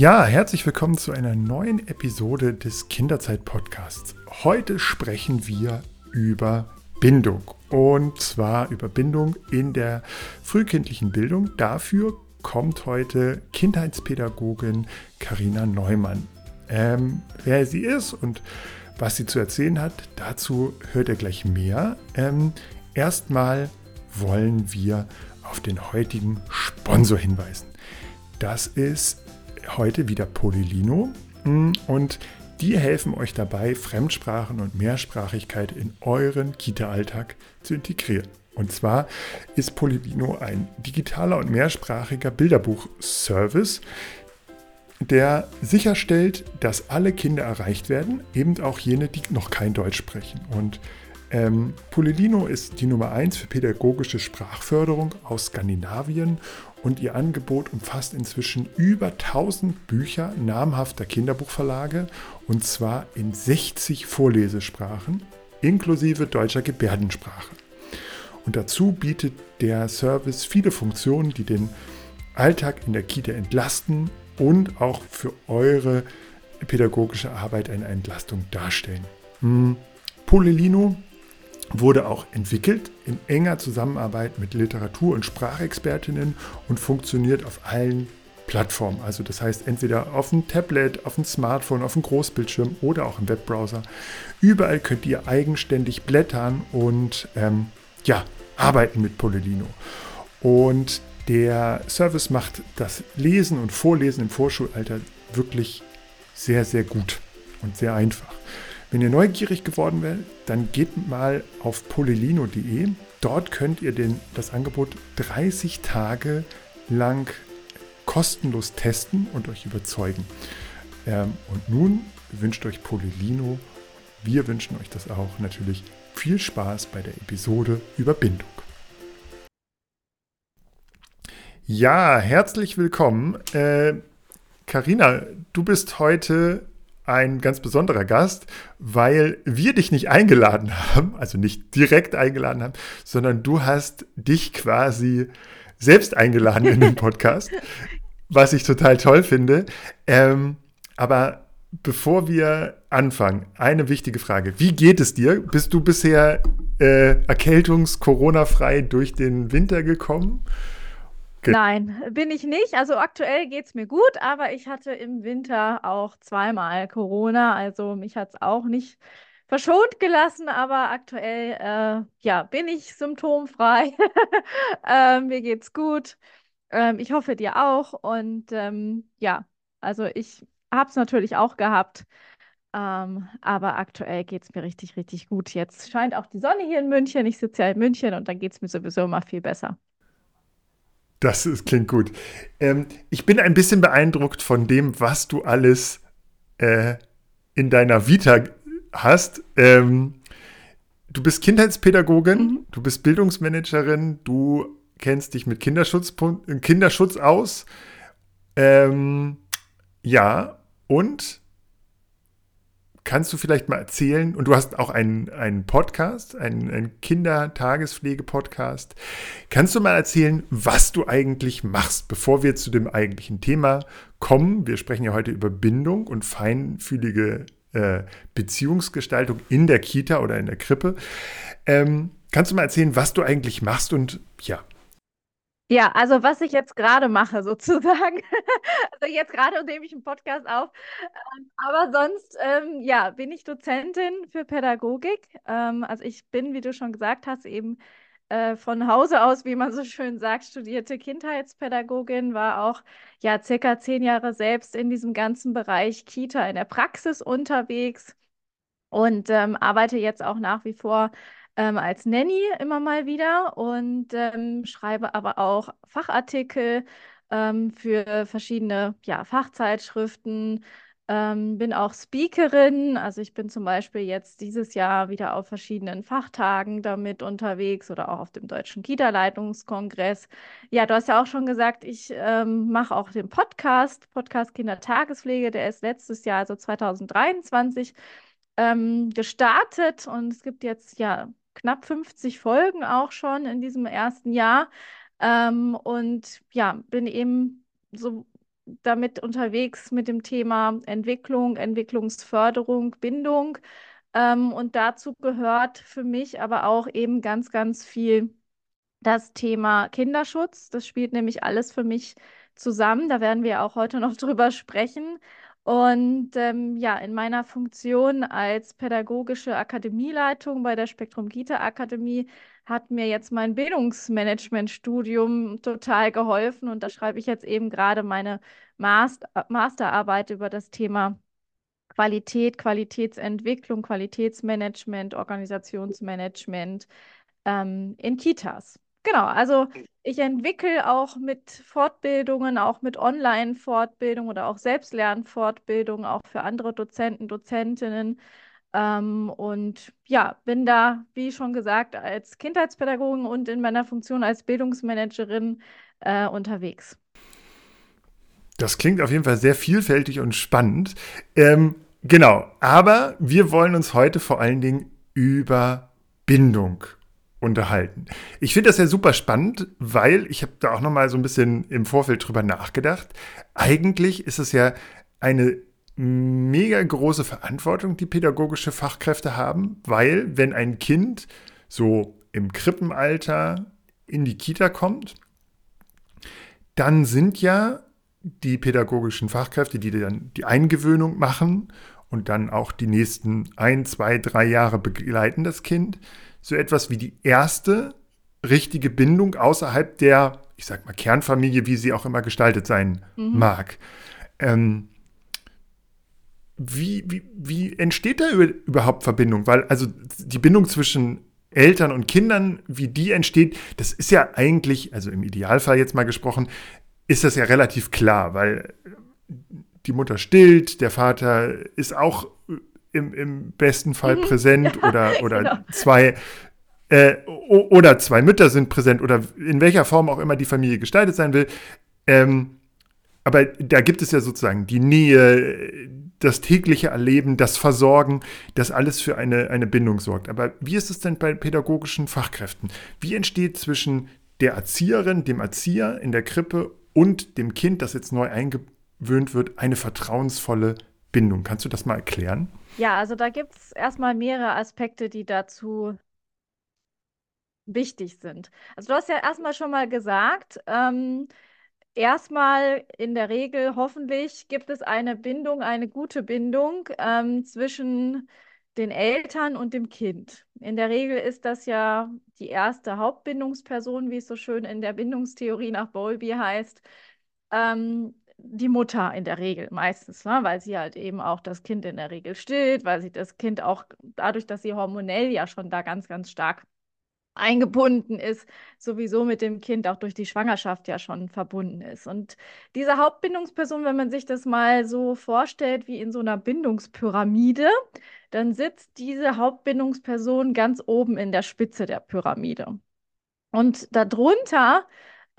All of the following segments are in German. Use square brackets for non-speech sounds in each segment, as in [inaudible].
Ja, herzlich willkommen zu einer neuen Episode des Kinderzeit-Podcasts. Heute sprechen wir über Bindung und zwar über Bindung in der frühkindlichen Bildung. Dafür kommt heute Kindheitspädagogin Karina Neumann. Ähm, wer sie ist und was sie zu erzählen hat, dazu hört ihr gleich mehr. Ähm, erstmal wollen wir auf den heutigen Sponsor hinweisen. Das ist heute wieder Polilino mm, und die helfen euch dabei, Fremdsprachen und Mehrsprachigkeit in euren Kita-Alltag zu integrieren. Und zwar ist Polilino ein digitaler und mehrsprachiger Bilderbuchservice, der sicherstellt, dass alle Kinder erreicht werden, eben auch jene, die noch kein Deutsch sprechen. Und ähm, Polilino ist die Nummer 1 für pädagogische Sprachförderung aus Skandinavien und ihr Angebot umfasst inzwischen über 1000 Bücher namhafter Kinderbuchverlage und zwar in 60 Vorlesesprachen inklusive deutscher Gebärdensprache. Und dazu bietet der Service viele Funktionen, die den Alltag in der Kita entlasten und auch für eure pädagogische Arbeit eine Entlastung darstellen. Hm. Polilino wurde auch entwickelt in enger Zusammenarbeit mit Literatur- und Sprachexpertinnen und funktioniert auf allen Plattformen. Also das heißt entweder auf dem Tablet, auf dem Smartphone, auf dem Großbildschirm oder auch im Webbrowser. Überall könnt ihr eigenständig blättern und ähm, ja, arbeiten mit Polilino. Und der Service macht das Lesen und Vorlesen im Vorschulalter wirklich sehr, sehr gut und sehr einfach. Wenn ihr neugierig geworden werdet, dann geht mal auf polilino.de. Dort könnt ihr den, das Angebot 30 Tage lang kostenlos testen und euch überzeugen. Ähm, und nun wünscht euch Polilino, wir wünschen euch das auch natürlich, viel Spaß bei der Episode über Bindung. Ja, herzlich willkommen. Karina, äh, du bist heute ein ganz besonderer Gast, weil wir dich nicht eingeladen haben, also nicht direkt eingeladen haben, sondern du hast dich quasi selbst eingeladen in den [laughs] Podcast, was ich total toll finde. Ähm, aber bevor wir anfangen, eine wichtige Frage. Wie geht es dir? Bist du bisher äh, erkältungs-Corona-frei durch den Winter gekommen? Nein, bin ich nicht. Also aktuell geht es mir gut, aber ich hatte im Winter auch zweimal Corona. Also mich hat es auch nicht verschont gelassen, aber aktuell äh, ja, bin ich symptomfrei. [laughs] ähm, mir geht's gut. Ähm, ich hoffe dir auch. Und ähm, ja, also ich habe es natürlich auch gehabt. Ähm, aber aktuell geht es mir richtig, richtig gut. Jetzt scheint auch die Sonne hier in München. Ich sitze ja in München und dann geht es mir sowieso immer viel besser. Das ist, klingt gut. Ähm, ich bin ein bisschen beeindruckt von dem, was du alles äh, in deiner Vita hast. Ähm, du bist Kindheitspädagogin, mhm. du bist Bildungsmanagerin, du kennst dich mit Kinderschutz, Kinderschutz aus. Ähm, ja, und kannst du vielleicht mal erzählen, und du hast auch einen, einen Podcast, einen, einen Kindertagespflege-Podcast. Kannst du mal erzählen, was du eigentlich machst, bevor wir zu dem eigentlichen Thema kommen? Wir sprechen ja heute über Bindung und feinfühlige äh, Beziehungsgestaltung in der Kita oder in der Krippe. Ähm, kannst du mal erzählen, was du eigentlich machst und ja, ja, also was ich jetzt gerade mache, [laughs] sozusagen. Also jetzt gerade nehme ich einen Podcast auf. Ähm, aber sonst, ähm, ja, bin ich Dozentin für Pädagogik. Ähm, also ich bin, wie du schon gesagt hast, eben äh, von Hause aus, wie man so schön sagt, studierte Kindheitspädagogin, war auch ja circa zehn Jahre selbst in diesem ganzen Bereich Kita in der Praxis unterwegs und ähm, arbeite jetzt auch nach wie vor ähm, als Nanny immer mal wieder und ähm, schreibe aber auch Fachartikel ähm, für verschiedene ja, Fachzeitschriften. Ähm, bin auch Speakerin, also ich bin zum Beispiel jetzt dieses Jahr wieder auf verschiedenen Fachtagen damit unterwegs oder auch auf dem Deutschen Kita-Leitungskongress. Ja, du hast ja auch schon gesagt, ich ähm, mache auch den Podcast, Podcast Kindertagespflege, der ist letztes Jahr, also 2023, ähm, gestartet und es gibt jetzt ja knapp 50 Folgen auch schon in diesem ersten Jahr. Ähm, und ja, bin eben so damit unterwegs mit dem Thema Entwicklung, Entwicklungsförderung, Bindung. Ähm, und dazu gehört für mich aber auch eben ganz, ganz viel das Thema Kinderschutz. Das spielt nämlich alles für mich zusammen. Da werden wir auch heute noch [laughs] drüber sprechen. Und ähm, ja, in meiner Funktion als pädagogische Akademieleitung bei der Spektrum Kita Akademie hat mir jetzt mein Bildungsmanagement-Studium total geholfen. Und da schreibe ich jetzt eben gerade meine Master Masterarbeit über das Thema Qualität, Qualitätsentwicklung, Qualitätsmanagement, Organisationsmanagement ähm, in Kitas. Genau, also ich entwickle auch mit Fortbildungen, auch mit Online-Fortbildung oder auch Selbstlernfortbildung, auch für andere Dozenten, Dozentinnen. Ähm, und ja, bin da, wie schon gesagt, als Kindheitspädagogin und in meiner Funktion als Bildungsmanagerin äh, unterwegs. Das klingt auf jeden Fall sehr vielfältig und spannend. Ähm, genau, aber wir wollen uns heute vor allen Dingen über Bindung unterhalten. Ich finde das ja super spannend, weil ich habe da auch noch mal so ein bisschen im Vorfeld drüber nachgedacht. Eigentlich ist es ja eine mega große Verantwortung, die pädagogische Fachkräfte haben, weil wenn ein Kind so im Krippenalter in die Kita kommt, dann sind ja die pädagogischen Fachkräfte, die dann die Eingewöhnung machen und dann auch die nächsten ein, zwei, drei Jahre begleiten das Kind, so etwas wie die erste richtige Bindung außerhalb der, ich sag mal, Kernfamilie, wie sie auch immer gestaltet sein mhm. mag. Ähm, wie, wie, wie entsteht da überhaupt Verbindung? Weil also die Bindung zwischen Eltern und Kindern, wie die entsteht, das ist ja eigentlich, also im Idealfall jetzt mal gesprochen, ist das ja relativ klar, weil die Mutter stillt, der Vater ist auch im, im besten Fall mhm. präsent [laughs] ja, oder, oder genau. zwei äh, oder zwei Mütter sind präsent oder in welcher Form auch immer die Familie gestaltet sein will. Ähm, aber da gibt es ja sozusagen die Nähe, das tägliche Erleben, das Versorgen, das alles für eine, eine Bindung sorgt. Aber wie ist es denn bei pädagogischen Fachkräften? Wie entsteht zwischen der Erzieherin, dem Erzieher in der Krippe und dem Kind, das jetzt neu eingewöhnt wird, eine vertrauensvolle Bindung? Kannst du das mal erklären? Ja, also da gibt es erstmal mehrere Aspekte, die dazu wichtig sind. Also du hast ja erstmal schon mal gesagt, ähm, erstmal in der Regel hoffentlich gibt es eine Bindung, eine gute Bindung ähm, zwischen den Eltern und dem Kind. In der Regel ist das ja die erste Hauptbindungsperson, wie es so schön in der Bindungstheorie nach Bowlby heißt. Ähm, die Mutter in der Regel meistens, ne? weil sie halt eben auch das Kind in der Regel stillt, weil sie das Kind auch dadurch, dass sie hormonell ja schon da ganz, ganz stark eingebunden ist, sowieso mit dem Kind auch durch die Schwangerschaft ja schon verbunden ist. Und diese Hauptbindungsperson, wenn man sich das mal so vorstellt wie in so einer Bindungspyramide, dann sitzt diese Hauptbindungsperson ganz oben in der Spitze der Pyramide. Und darunter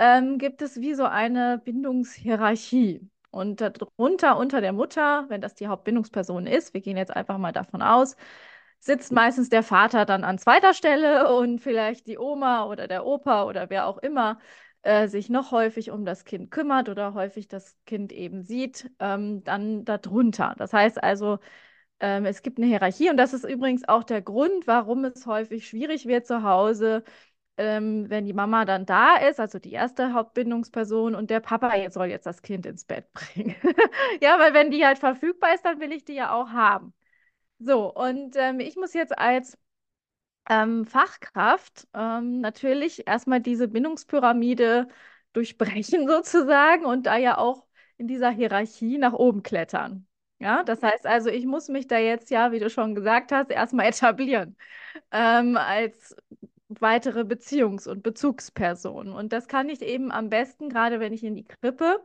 ähm, gibt es wie so eine Bindungshierarchie. Und darunter, unter der Mutter, wenn das die Hauptbindungsperson ist, wir gehen jetzt einfach mal davon aus, sitzt meistens der Vater dann an zweiter Stelle und vielleicht die Oma oder der Opa oder wer auch immer äh, sich noch häufig um das Kind kümmert oder häufig das Kind eben sieht, ähm, dann darunter. Das heißt also, ähm, es gibt eine Hierarchie und das ist übrigens auch der Grund, warum es häufig schwierig wird zu Hause, ähm, wenn die Mama dann da ist, also die erste Hauptbindungsperson und der Papa jetzt soll jetzt das Kind ins Bett [laughs] bringen. ja, weil wenn die halt verfügbar ist, dann will ich die ja auch haben. So, und ähm, ich muss jetzt als ähm, Fachkraft ähm, natürlich erstmal diese Bindungspyramide durchbrechen [laughs] sozusagen und da ja auch in dieser Hierarchie nach oben klettern. Ja, das heißt also, ich muss mich da jetzt ja, wie du schon gesagt hast, erstmal [laughs] etablieren ähm, als weitere Beziehungs- und Bezugsperson. Und das kann ich eben am besten, gerade wenn ich in die Krippe,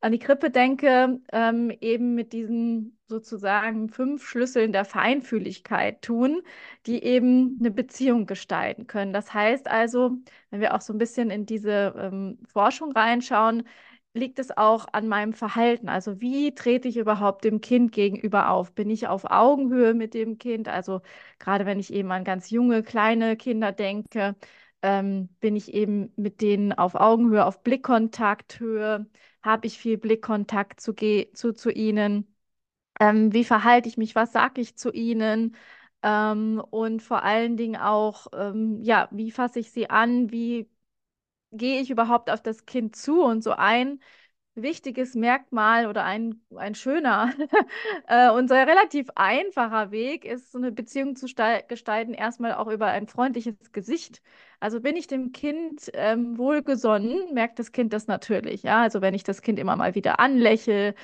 an die Krippe denke, ähm, eben mit diesen sozusagen fünf Schlüsseln der Feinfühligkeit tun, die eben eine Beziehung gestalten können. Das heißt also, wenn wir auch so ein bisschen in diese ähm, Forschung reinschauen, liegt es auch an meinem Verhalten. Also wie trete ich überhaupt dem Kind gegenüber auf? Bin ich auf Augenhöhe mit dem Kind? Also gerade wenn ich eben an ganz junge, kleine Kinder denke, ähm, bin ich eben mit denen auf Augenhöhe, auf Blickkontakthöhe, habe ich viel Blickkontakt zu, zu, zu ihnen, ähm, wie verhalte ich mich, was sage ich zu ihnen ähm, und vor allen Dingen auch, ähm, ja, wie fasse ich sie an, wie gehe ich überhaupt auf das Kind zu und so ein wichtiges Merkmal oder ein, ein schöner [laughs] äh, und relativ einfacher Weg ist, so eine Beziehung zu gestalten, erstmal auch über ein freundliches Gesicht. Also bin ich dem Kind ähm, wohlgesonnen, merkt das Kind das natürlich. Ja, also wenn ich das Kind immer mal wieder anlächle,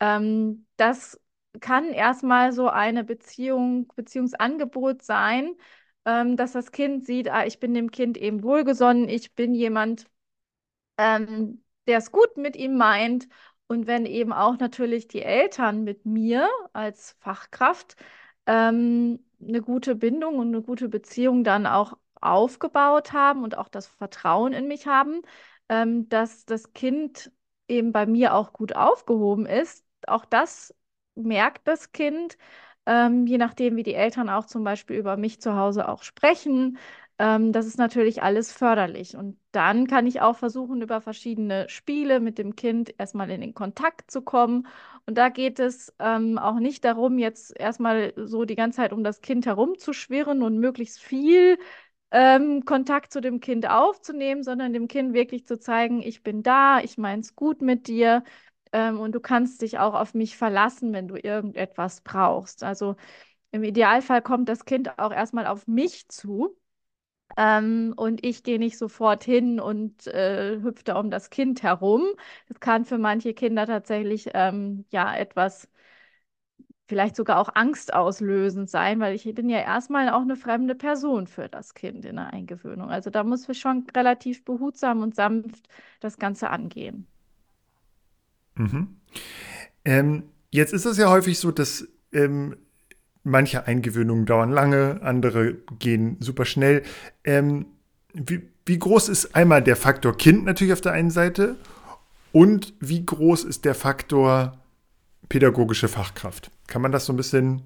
ähm, das kann erstmal so eine Beziehung, Beziehungsangebot sein, ähm, dass das Kind sieht, ah, ich bin dem Kind eben wohlgesonnen, ich bin jemand, ähm, der es gut mit ihm meint. Und wenn eben auch natürlich die Eltern mit mir als Fachkraft ähm, eine gute Bindung und eine gute Beziehung dann auch aufgebaut haben und auch das Vertrauen in mich haben, ähm, dass das Kind eben bei mir auch gut aufgehoben ist. Auch das merkt das Kind, ähm, je nachdem, wie die Eltern auch zum Beispiel über mich zu Hause auch sprechen. Ähm, das ist natürlich alles förderlich. Und dann kann ich auch versuchen, über verschiedene Spiele mit dem Kind erstmal in den Kontakt zu kommen. Und da geht es ähm, auch nicht darum, jetzt erstmal so die ganze Zeit um das Kind herumzuschwirren und möglichst viel ähm, Kontakt zu dem Kind aufzunehmen, sondern dem Kind wirklich zu zeigen, ich bin da, ich meine es gut mit dir ähm, und du kannst dich auch auf mich verlassen, wenn du irgendetwas brauchst. Also im Idealfall kommt das Kind auch erstmal auf mich zu ähm, und ich gehe nicht sofort hin und äh, hüpfe da um das Kind herum. Das kann für manche Kinder tatsächlich ähm, ja etwas, vielleicht sogar auch angstauslösend sein, weil ich bin ja erstmal auch eine fremde Person für das Kind in der Eingewöhnung. Also da muss wir schon relativ behutsam und sanft das Ganze angehen. Mhm. Ähm, jetzt ist es ja häufig so, dass ähm, Manche Eingewöhnungen dauern lange, andere gehen super schnell. Ähm, wie, wie groß ist einmal der Faktor Kind natürlich auf der einen Seite und wie groß ist der Faktor pädagogische Fachkraft? Kann man das so ein bisschen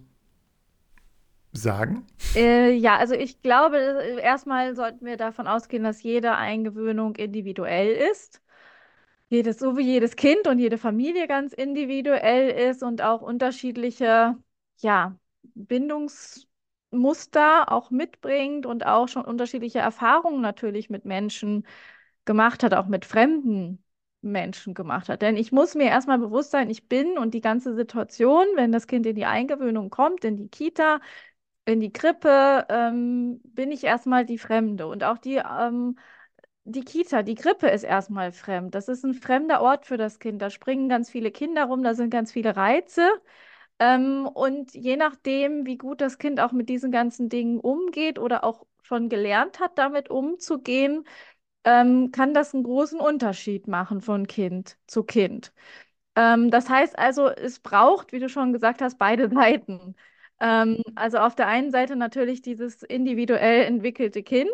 sagen? Äh, ja, also ich glaube, erstmal sollten wir davon ausgehen, dass jede Eingewöhnung individuell ist. Jedes, so wie jedes Kind und jede Familie ganz individuell ist und auch unterschiedliche, ja, Bindungsmuster auch mitbringt und auch schon unterschiedliche Erfahrungen natürlich mit Menschen gemacht hat, auch mit fremden Menschen gemacht hat. Denn ich muss mir erstmal bewusst sein, ich bin und die ganze Situation, wenn das Kind in die Eingewöhnung kommt, in die Kita, in die Krippe, ähm, bin ich erstmal die Fremde. Und auch die, ähm, die Kita, die Krippe ist erstmal fremd. Das ist ein fremder Ort für das Kind. Da springen ganz viele Kinder rum, da sind ganz viele Reize. Ähm, und je nachdem, wie gut das Kind auch mit diesen ganzen Dingen umgeht oder auch schon gelernt hat, damit umzugehen, ähm, kann das einen großen Unterschied machen von Kind zu Kind. Ähm, das heißt also, es braucht, wie du schon gesagt hast, beide Seiten. Ähm, also auf der einen Seite natürlich dieses individuell entwickelte Kind,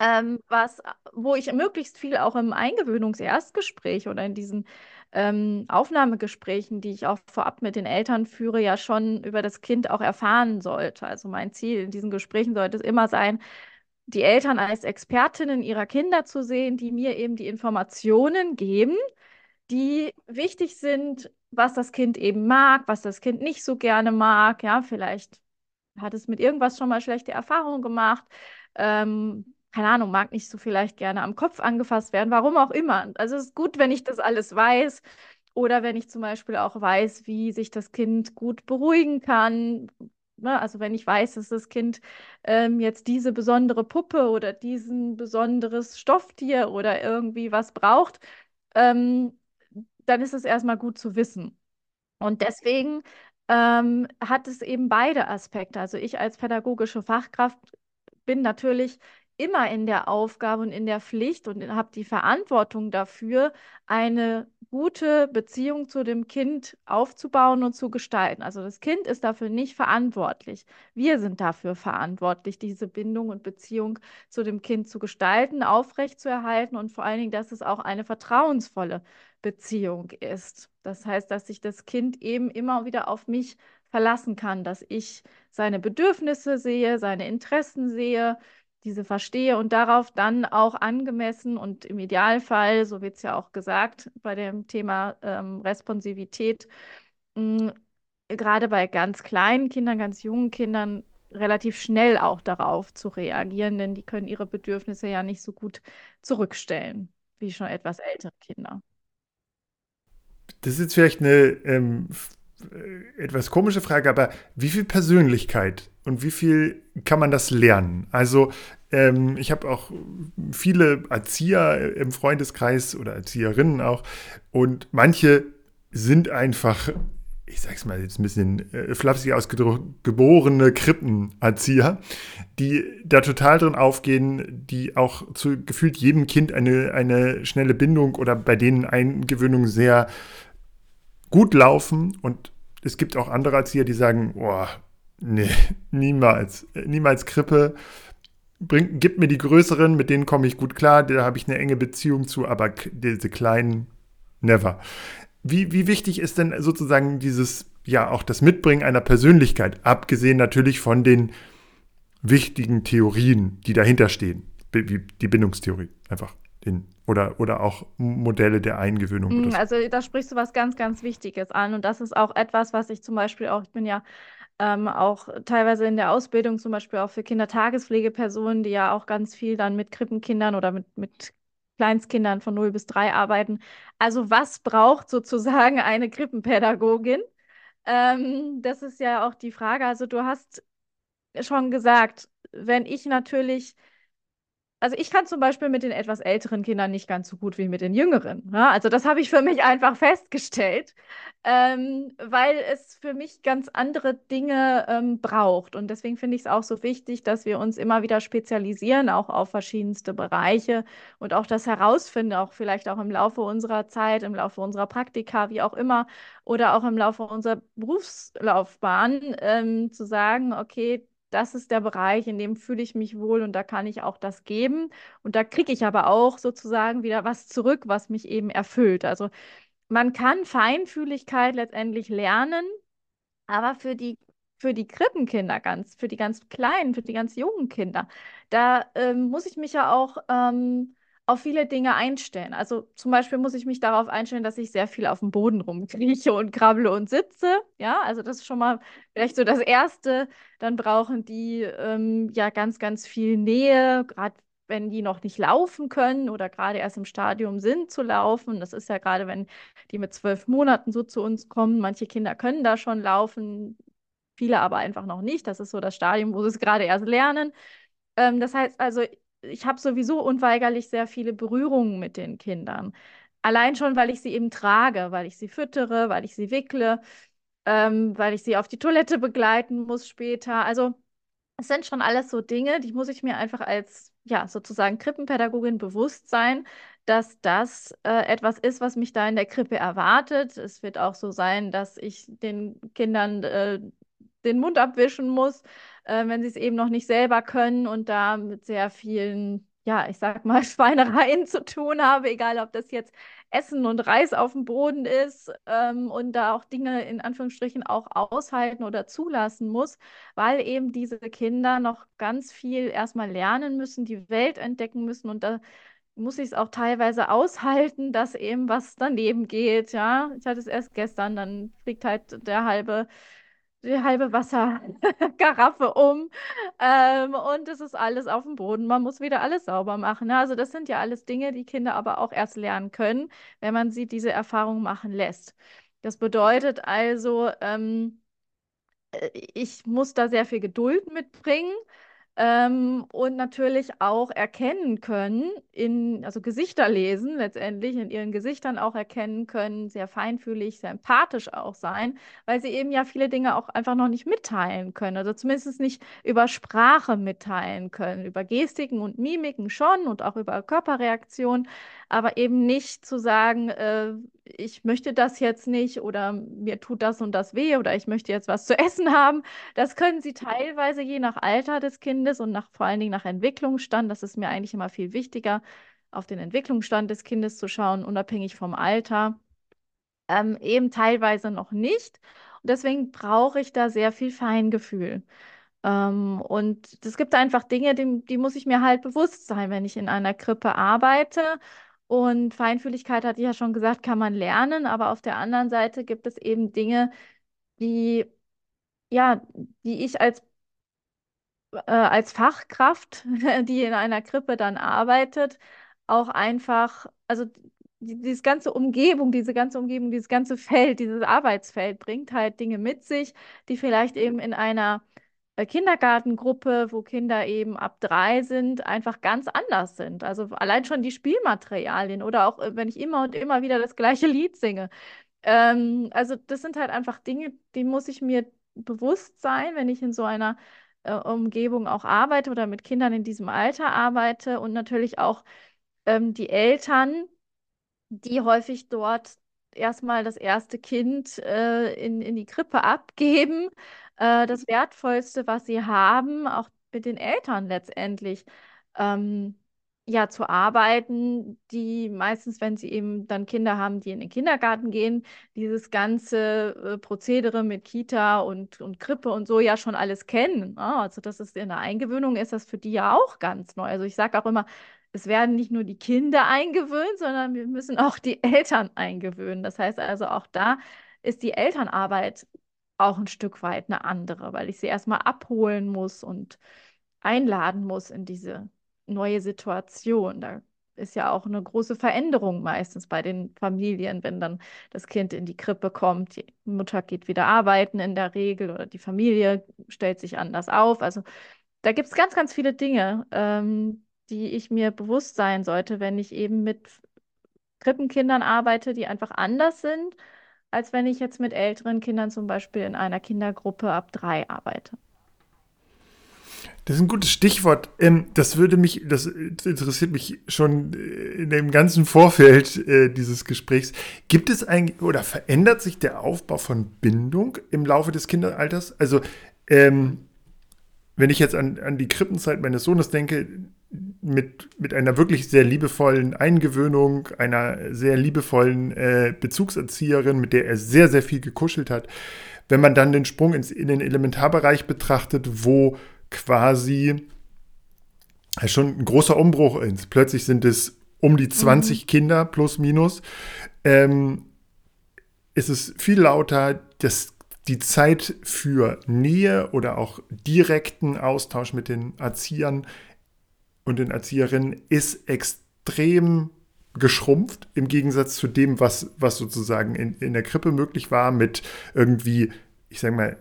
ähm, was, wo ich möglichst viel auch im Eingewöhnungserstgespräch oder in diesen ähm, Aufnahmegesprächen, die ich auch vorab mit den Eltern führe, ja schon über das Kind auch erfahren sollte. Also mein Ziel in diesen Gesprächen sollte es immer sein, die Eltern als Expertinnen ihrer Kinder zu sehen, die mir eben die Informationen geben, die wichtig sind, was das Kind eben mag, was das Kind nicht so gerne mag. Ja, vielleicht hat es mit irgendwas schon mal schlechte Erfahrungen gemacht. Ähm, keine Ahnung, mag nicht so vielleicht gerne am Kopf angefasst werden, warum auch immer. Also es ist gut, wenn ich das alles weiß oder wenn ich zum Beispiel auch weiß, wie sich das Kind gut beruhigen kann. Ne? Also wenn ich weiß, dass das Kind ähm, jetzt diese besondere Puppe oder diesen besonderes Stofftier oder irgendwie was braucht, ähm, dann ist es erstmal gut zu wissen. Und deswegen ähm, hat es eben beide Aspekte. Also ich als pädagogische Fachkraft bin natürlich immer in der Aufgabe und in der Pflicht und habe die Verantwortung dafür, eine gute Beziehung zu dem Kind aufzubauen und zu gestalten. Also das Kind ist dafür nicht verantwortlich. Wir sind dafür verantwortlich, diese Bindung und Beziehung zu dem Kind zu gestalten, aufrechtzuerhalten und vor allen Dingen, dass es auch eine vertrauensvolle Beziehung ist. Das heißt, dass sich das Kind eben immer wieder auf mich verlassen kann, dass ich seine Bedürfnisse sehe, seine Interessen sehe, diese verstehe und darauf dann auch angemessen und im Idealfall, so wird es ja auch gesagt bei dem Thema ähm, Responsivität, mh, gerade bei ganz kleinen Kindern, ganz jungen Kindern relativ schnell auch darauf zu reagieren, denn die können ihre Bedürfnisse ja nicht so gut zurückstellen wie schon etwas ältere Kinder. Das ist jetzt vielleicht eine ähm, äh, etwas komische Frage, aber wie viel Persönlichkeit und wie viel kann man das lernen? Also ähm, ich habe auch viele Erzieher im Freundeskreis oder Erzieherinnen auch und manche sind einfach, ich sag's mal jetzt ein bisschen äh, flapsig ausgedrückt, geborene Krippenerzieher, die da total drin aufgehen, die auch zu gefühlt jedem Kind eine, eine schnelle Bindung oder bei denen Eingewöhnung sehr gut laufen und es gibt auch andere Erzieher, die sagen, boah, nee, [laughs] niemals, niemals Krippe. Bring, gib mir die größeren, mit denen komme ich gut klar, da habe ich eine enge Beziehung zu, aber diese kleinen, never. Wie, wie wichtig ist denn sozusagen dieses, ja, auch das Mitbringen einer Persönlichkeit, abgesehen natürlich von den wichtigen Theorien, die dahinter stehen, wie die Bindungstheorie einfach in, oder, oder auch Modelle der Eingewöhnung. Mm, also da sprichst du was ganz, ganz Wichtiges an. Und das ist auch etwas, was ich zum Beispiel auch, ich bin ja ähm, auch teilweise in der Ausbildung, zum Beispiel auch für Kindertagespflegepersonen, die ja auch ganz viel dann mit Krippenkindern oder mit, mit Kleinstkindern von 0 bis 3 arbeiten. Also was braucht sozusagen eine Krippenpädagogin? Ähm, das ist ja auch die Frage. Also du hast schon gesagt, wenn ich natürlich also ich kann zum Beispiel mit den etwas älteren Kindern nicht ganz so gut wie mit den jüngeren. Ne? Also das habe ich für mich einfach festgestellt, ähm, weil es für mich ganz andere Dinge ähm, braucht. Und deswegen finde ich es auch so wichtig, dass wir uns immer wieder spezialisieren, auch auf verschiedenste Bereiche und auch das herausfinden, auch vielleicht auch im Laufe unserer Zeit, im Laufe unserer Praktika, wie auch immer, oder auch im Laufe unserer Berufslaufbahn, ähm, zu sagen, okay, das ist der Bereich, in dem fühle ich mich wohl und da kann ich auch das geben. Und da kriege ich aber auch sozusagen wieder was zurück, was mich eben erfüllt. Also man kann Feinfühligkeit letztendlich lernen, aber für die, für die Krippenkinder ganz, für die ganz Kleinen, für die ganz jungen Kinder, da ähm, muss ich mich ja auch ähm, auf viele Dinge einstellen. Also zum Beispiel muss ich mich darauf einstellen, dass ich sehr viel auf dem Boden rumkrieche und krabbele und sitze. Ja, also das ist schon mal vielleicht so das Erste. Dann brauchen die ähm, ja ganz, ganz viel Nähe, gerade wenn die noch nicht laufen können oder gerade erst im Stadium sind zu laufen. Das ist ja gerade, wenn die mit zwölf Monaten so zu uns kommen. Manche Kinder können da schon laufen, viele aber einfach noch nicht. Das ist so das Stadium, wo sie es gerade erst lernen. Ähm, das heißt also, ich habe sowieso unweigerlich sehr viele Berührungen mit den Kindern. Allein schon, weil ich sie eben trage, weil ich sie füttere, weil ich sie wickle, ähm, weil ich sie auf die Toilette begleiten muss später. Also es sind schon alles so Dinge, die muss ich mir einfach als, ja, sozusagen Krippenpädagogin bewusst sein, dass das äh, etwas ist, was mich da in der Krippe erwartet. Es wird auch so sein, dass ich den Kindern äh, den Mund abwischen muss, äh, wenn sie es eben noch nicht selber können und da mit sehr vielen, ja, ich sag mal, [laughs] Schweinereien zu tun habe, egal ob das jetzt Essen und Reis auf dem Boden ist ähm, und da auch Dinge in Anführungsstrichen auch aushalten oder zulassen muss, weil eben diese Kinder noch ganz viel erstmal lernen müssen, die Welt entdecken müssen und da muss ich es auch teilweise aushalten, dass eben was daneben geht. Ja, ich hatte es erst gestern, dann fliegt halt der halbe die halbe Wasserkaraffe [laughs] um ähm, und es ist alles auf dem Boden. Man muss wieder alles sauber machen. Ne? Also das sind ja alles Dinge, die Kinder aber auch erst lernen können, wenn man sie diese Erfahrung machen lässt. Das bedeutet also, ähm, äh, ich muss da sehr viel Geduld mitbringen ähm, und natürlich auch erkennen können, in, also Gesichter lesen, letztendlich in ihren Gesichtern auch erkennen können, sehr feinfühlig, sehr empathisch auch sein, weil sie eben ja viele Dinge auch einfach noch nicht mitteilen können, also zumindest nicht über Sprache mitteilen können, über Gestiken und Mimiken schon und auch über Körperreaktionen, aber eben nicht zu sagen, äh, ich möchte das jetzt nicht oder mir tut das und das weh oder ich möchte jetzt was zu essen [laughs] haben. Das können sie teilweise je nach Alter des Kindes und nach, vor allen Dingen nach Entwicklungsstand, das ist mir eigentlich immer viel wichtiger, auf den Entwicklungsstand des Kindes zu schauen, unabhängig vom Alter, ähm, eben teilweise noch nicht. Und deswegen brauche ich da sehr viel Feingefühl. Ähm, und es gibt einfach Dinge, die, die muss ich mir halt bewusst sein, wenn ich in einer Krippe arbeite. Und Feinfühligkeit, hatte ich ja schon gesagt, kann man lernen, aber auf der anderen Seite gibt es eben Dinge, die, ja, die ich als äh, als Fachkraft, [laughs] die in einer Krippe dann arbeitet, auch einfach, also die, diese ganze Umgebung, diese ganze Umgebung, dieses ganze Feld, dieses Arbeitsfeld bringt halt Dinge mit sich, die vielleicht eben in einer äh, Kindergartengruppe, wo Kinder eben ab drei sind, einfach ganz anders sind. Also allein schon die Spielmaterialien oder auch äh, wenn ich immer und immer wieder das gleiche Lied singe. Ähm, also das sind halt einfach Dinge, die muss ich mir bewusst sein, wenn ich in so einer äh, Umgebung auch arbeite oder mit Kindern in diesem Alter arbeite und natürlich auch ähm, die Eltern, die häufig dort erstmal das erste Kind äh, in, in die Krippe abgeben, äh, das Wertvollste, was sie haben, auch mit den Eltern letztendlich. Ähm, ja, zu arbeiten, die meistens, wenn sie eben dann Kinder haben, die in den Kindergarten gehen, dieses ganze äh, Prozedere mit Kita und, und Krippe und so ja schon alles kennen. Ah, also das ist in der Eingewöhnung ist das für die ja auch ganz neu. Also ich sage auch immer, es werden nicht nur die Kinder eingewöhnt, sondern wir müssen auch die Eltern eingewöhnen. Das heißt also auch da ist die Elternarbeit auch ein Stück weit eine andere, weil ich sie erstmal abholen muss und einladen muss in diese neue Situation. Da ist ja auch eine große Veränderung meistens bei den Familien, wenn dann das Kind in die Krippe kommt. Die Mutter geht wieder arbeiten in der Regel oder die Familie stellt sich anders auf. Also da gibt es ganz, ganz viele Dinge, ähm, die ich mir bewusst sein sollte, wenn ich eben mit Krippenkindern arbeite, die einfach anders sind, als wenn ich jetzt mit älteren Kindern zum Beispiel in einer Kindergruppe ab drei arbeite. Das ist ein gutes Stichwort. Ähm, das würde mich, das interessiert mich schon in dem ganzen Vorfeld äh, dieses Gesprächs. Gibt es eigentlich oder verändert sich der Aufbau von Bindung im Laufe des Kinderalters? Also, ähm, wenn ich jetzt an, an die Krippenzeit meines Sohnes denke, mit, mit einer wirklich sehr liebevollen Eingewöhnung, einer sehr liebevollen äh, Bezugserzieherin, mit der er sehr, sehr viel gekuschelt hat. Wenn man dann den Sprung ins, in den Elementarbereich betrachtet, wo quasi schon ein großer Umbruch ist. Plötzlich sind es um die 20 mhm. Kinder plus minus. Ähm, es ist viel lauter, dass die Zeit für Nähe oder auch direkten Austausch mit den Erziehern und den Erzieherinnen ist extrem geschrumpft im Gegensatz zu dem, was, was sozusagen in, in der Krippe möglich war mit irgendwie, ich sage mal,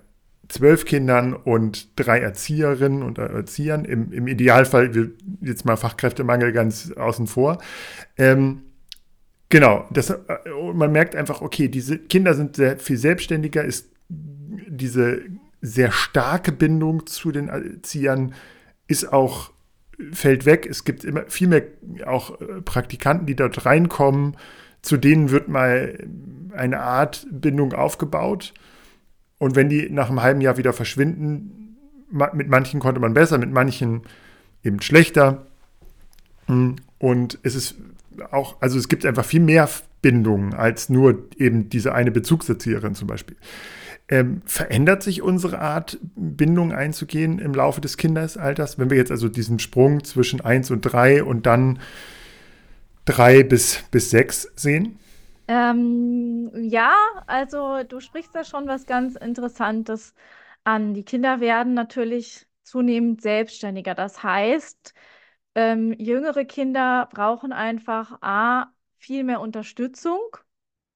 zwölf Kindern und drei Erzieherinnen und Erziehern. Im, im Idealfall, jetzt mal Fachkräftemangel ganz außen vor. Ähm, genau, das, äh, man merkt einfach, okay, diese Kinder sind sehr viel selbstständiger, ist diese sehr starke Bindung zu den Erziehern ist auch fällt weg. Es gibt immer viel mehr auch äh, Praktikanten, die dort reinkommen. Zu denen wird mal eine Art Bindung aufgebaut. Und wenn die nach einem halben Jahr wieder verschwinden, mit manchen konnte man besser, mit manchen eben schlechter. Hm, und es ist auch, also es gibt einfach viel mehr Bindungen als nur eben diese eine Bezugserzieherin zum Beispiel. Ähm, verändert sich unsere Art, Bindung einzugehen im Laufe des Kindesalters? Wenn wir jetzt also diesen Sprung zwischen 1 und 3 und dann 3 bis, bis 6 sehen? Ähm, ja, also du sprichst da schon was ganz Interessantes an. Die Kinder werden natürlich zunehmend selbstständiger. Das heißt, ähm, jüngere Kinder brauchen einfach A, viel mehr Unterstützung.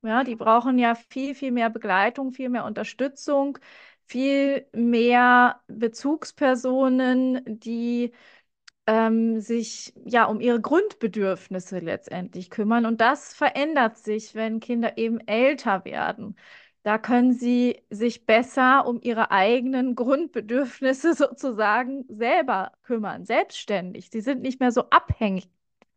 Ja, die brauchen ja viel, viel mehr Begleitung, viel mehr Unterstützung, viel mehr Bezugspersonen, die ähm, sich ja um ihre Grundbedürfnisse letztendlich kümmern. Und das verändert sich, wenn Kinder eben älter werden. Da können sie sich besser um ihre eigenen Grundbedürfnisse [laughs] sozusagen selber kümmern, selbstständig. Sie sind nicht mehr so abhängig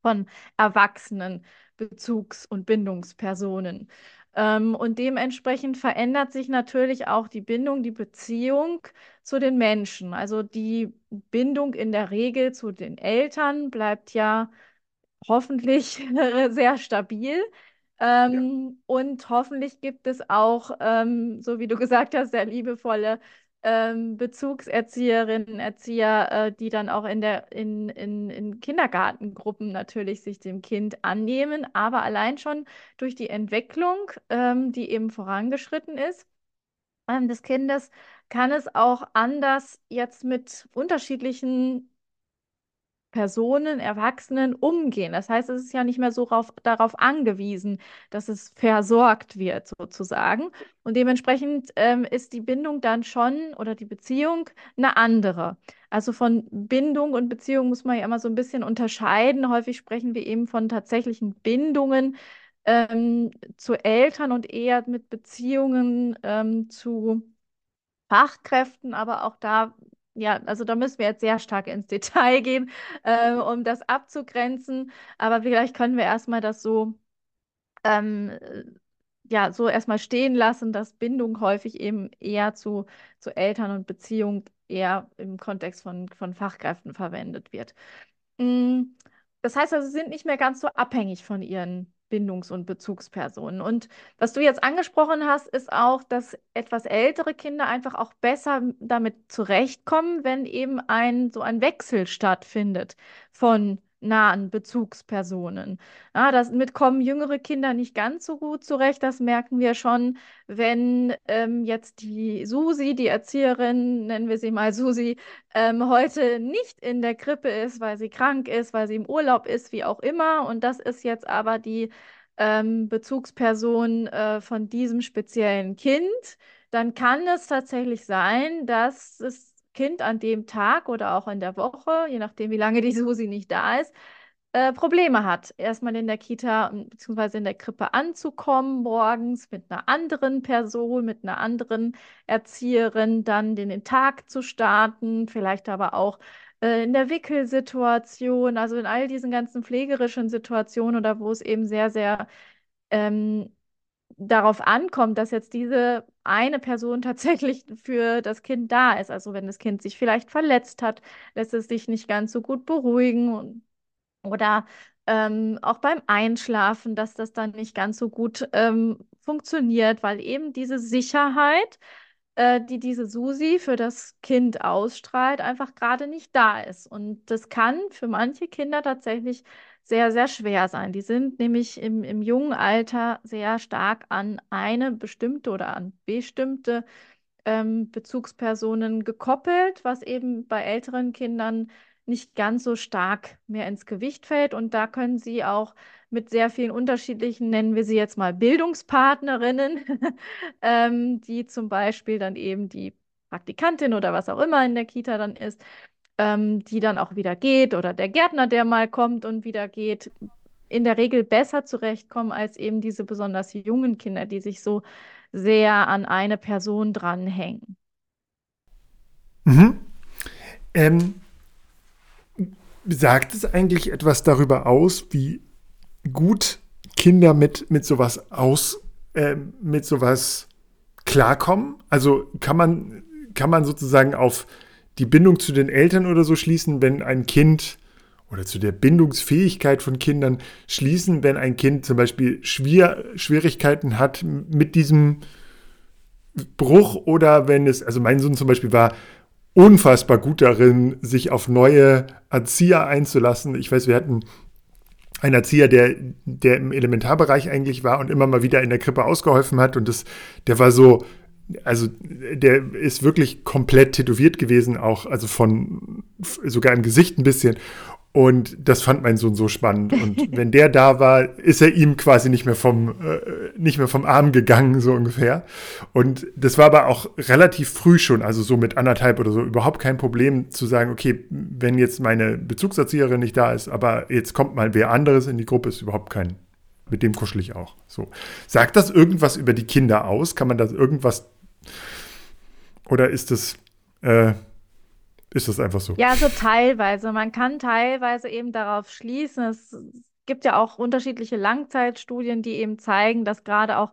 von Erwachsenen, Bezugs- und Bindungspersonen. Ähm, und dementsprechend verändert sich natürlich auch die Bindung, die Beziehung zu den Menschen. Also die Bindung in der Regel zu den Eltern bleibt ja hoffentlich [laughs] sehr stabil. Ähm, ja. Und hoffentlich gibt es auch, ähm, so wie du gesagt hast, sehr liebevolle ähm, Bezugserzieherinnen, Erzieher, äh, die dann auch in der, in, in, in Kindergartengruppen natürlich sich dem Kind annehmen, aber allein schon durch die Entwicklung, ähm, die eben vorangeschritten ist, ähm, des Kindes, kann es auch anders jetzt mit unterschiedlichen Personen, Erwachsenen umgehen. Das heißt, es ist ja nicht mehr so rauf, darauf angewiesen, dass es versorgt wird, sozusagen. Und dementsprechend ähm, ist die Bindung dann schon oder die Beziehung eine andere. Also von Bindung und Beziehung muss man ja immer so ein bisschen unterscheiden. Häufig sprechen wir eben von tatsächlichen Bindungen ähm, zu Eltern und eher mit Beziehungen ähm, zu Fachkräften, aber auch da ja, also da müssen wir jetzt sehr stark ins Detail gehen, äh, um das abzugrenzen. Aber vielleicht können wir erstmal das so, ähm, äh, ja, so erstmal stehen lassen, dass Bindung häufig eben eher zu, zu Eltern und Beziehung eher im Kontext von, von Fachkräften verwendet wird. Mm, Das heißt also, sie sind nicht mehr ganz so abhängig von ihren Bindungs- und Bezugspersonen. Und was du jetzt angesprochen hast, ist auch, dass etwas ältere Kinder einfach auch besser damit zurechtkommen, wenn eben ein so ein Wechsel stattfindet von nahen Bezugspersonen. Ja, damit kommen jüngere Kinder nicht ganz so gut zurecht. Das merken wir schon, wenn ähm, jetzt die Susi, die Erzieherin, nennen wir sie mal Susi, ähm, heute nicht in der Krippe ist, weil sie krank ist, weil sie im Urlaub ist, wie auch immer. Und das ist jetzt aber die ähm, Bezugsperson äh, von diesem speziellen Kind. Dann kann es tatsächlich sein, dass es Kind an dem Tag oder auch in der Woche, je nachdem, wie lange die Susi nicht da ist, äh, Probleme hat, erstmal in der Kita bzw. in der Krippe anzukommen, morgens mit einer anderen Person, mit einer anderen Erzieherin, dann den, den Tag zu starten, vielleicht aber auch äh, in der Wickelsituation, also in all diesen ganzen pflegerischen Situationen oder wo es eben sehr, sehr ähm, darauf ankommt, dass jetzt diese eine Person [laughs] tatsächlich für das Kind da ist. Also wenn das Kind sich vielleicht verletzt hat, lässt es sich nicht ganz so gut beruhigen oder ähm, auch beim Einschlafen, dass das dann nicht ganz so gut ähm, funktioniert, weil eben diese Sicherheit, äh, die diese Susi für das Kind ausstrahlt, einfach gerade nicht da ist. Und das kann für manche Kinder tatsächlich sehr, sehr schwer sein. Die sind nämlich im, im jungen Alter sehr stark an eine bestimmte oder an bestimmte ähm, Bezugspersonen gekoppelt, was eben bei älteren Kindern nicht ganz so stark mehr ins Gewicht fällt. Und da können sie auch mit sehr vielen unterschiedlichen, nennen wir sie jetzt mal Bildungspartnerinnen, [laughs] ähm, die zum Beispiel dann eben die Praktikantin oder was auch immer in der Kita dann ist, ähm, die dann auch wieder geht oder der Gärtner, der mal kommt und wieder geht, in der Regel besser zurechtkommen als eben diese besonders jungen Kinder, die sich so sehr an eine Person dranhängen. Mhm. Ähm, sagt es eigentlich etwas darüber aus, wie gut Kinder mit, mit sowas aus, äh, mit sowas klarkommen? Also kann man, kann man sozusagen auf die Bindung zu den Eltern oder so schließen, wenn ein Kind oder zu der Bindungsfähigkeit von Kindern schließen, wenn ein Kind zum Beispiel Schwier Schwierigkeiten hat mit diesem Bruch oder wenn es, also mein Sohn zum Beispiel war unfassbar gut darin, sich auf neue Erzieher einzulassen. Ich weiß, wir hatten einen Erzieher, der, der im Elementarbereich eigentlich war und immer mal wieder in der Krippe ausgeholfen hat und das, der war so, also der ist wirklich komplett tätowiert gewesen, auch also von sogar im Gesicht ein bisschen. Und das fand mein Sohn so spannend. Und [laughs] wenn der da war, ist er ihm quasi nicht mehr vom, äh, nicht mehr vom Arm gegangen, so ungefähr. Und das war aber auch relativ früh schon, also so mit anderthalb oder so, überhaupt kein Problem zu sagen, okay, wenn jetzt meine Bezugserzieherin nicht da ist, aber jetzt kommt mal wer anderes in die Gruppe, ist überhaupt kein, mit dem kuschel ich auch. So. Sagt das irgendwas über die Kinder aus? Kann man das irgendwas oder ist das, äh, ist das einfach so? Ja, so teilweise. Man kann teilweise eben darauf schließen. Es gibt ja auch unterschiedliche Langzeitstudien, die eben zeigen, dass gerade auch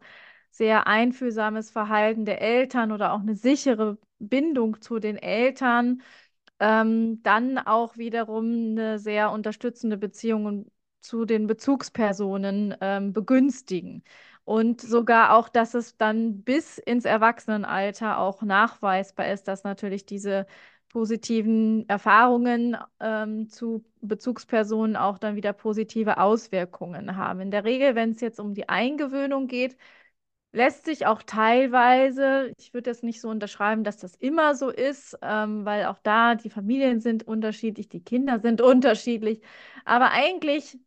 sehr einfühlsames Verhalten der Eltern oder auch eine sichere Bindung zu den Eltern ähm, dann auch wiederum eine sehr unterstützende Beziehung zu den Bezugspersonen ähm, begünstigen. Und sogar auch, dass es dann bis ins Erwachsenenalter auch nachweisbar ist, dass natürlich diese positiven Erfahrungen ähm, zu Bezugspersonen auch dann wieder positive Auswirkungen haben. In der Regel, wenn es jetzt um die Eingewöhnung geht, lässt sich auch teilweise, ich würde das nicht so unterschreiben, dass das immer so ist, ähm, weil auch da die Familien sind unterschiedlich, die Kinder sind [laughs] unterschiedlich. Aber eigentlich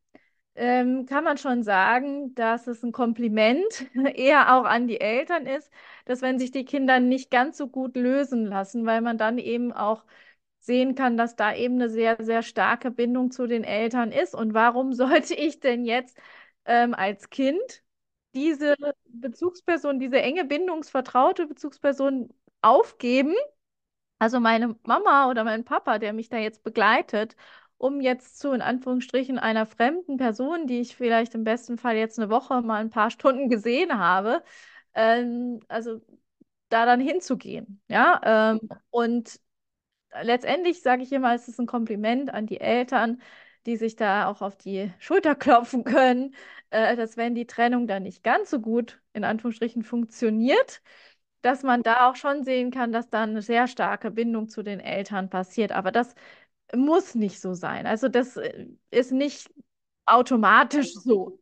ähm, kann man schon sagen, dass es ein Kompliment [laughs] eher auch an die Eltern ist, dass wenn sich die Kinder nicht ganz so gut lösen lassen, weil man dann eben auch sehen kann, dass da eben eine sehr, sehr starke Bindung zu den Eltern ist. Und warum [laughs] sollte ich denn jetzt ähm, als Kind diese Bezugsperson, diese enge bindungsvertraute Bezugsperson aufgeben? Also meine Mama oder mein Papa, der mich da jetzt begleitet um jetzt zu, in Anführungsstrichen, einer fremden Person, die ich vielleicht im besten Fall jetzt eine Woche mal ein paar [laughs] Stunden gesehen habe, ähm, also da dann hinzugehen. Ja, ähm, und letztendlich sage ich immer, es ist ein Kompliment an die Eltern, die sich da auch auf die Schulter [laughs] klopfen können, äh, dass wenn die Trennung dann nicht ganz so gut in Anführungsstrichen funktioniert, dass man da auch schon sehen kann, dass da eine sehr starke Bindung zu den Eltern passiert. Aber das muss nicht so sein. Also das äh, ist nicht automatisch so.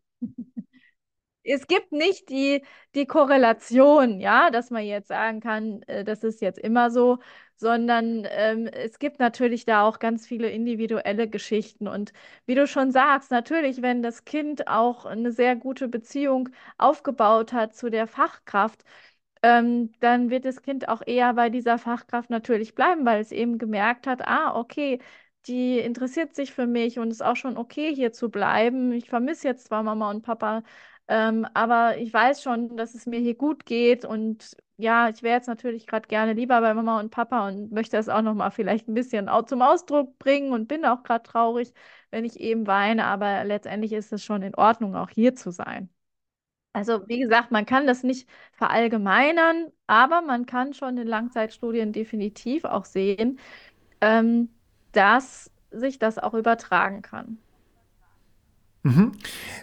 Es gibt nicht die, die Korrelation, ja, dass man jetzt sagen kann, äh, das ist jetzt immer so, sondern ähm, es gibt natürlich da auch ganz viele individuelle Geschichten. Und wie du schon sagst, natürlich, wenn das Kind auch eine sehr gute Beziehung aufgebaut hat zu der Fachkraft, ähm, dann wird das Kind auch eher bei dieser Fachkraft natürlich bleiben, weil es eben gemerkt hat, ah, okay, die interessiert sich für mich und ist auch schon okay, hier zu bleiben. Ich vermisse jetzt zwar Mama und Papa, ähm, aber ich weiß schon, dass es mir hier gut geht und ja, ich wäre jetzt natürlich gerade gerne lieber bei Mama und Papa und möchte das auch noch mal vielleicht ein bisschen zum Ausdruck bringen und bin auch gerade traurig, wenn ich eben weine, aber letztendlich ist es schon in Ordnung, auch hier zu sein. Also, wie gesagt, man kann das nicht verallgemeinern, aber man kann schon in Langzeitstudien definitiv auch sehen, ähm, dass sich das auch übertragen kann. Mhm.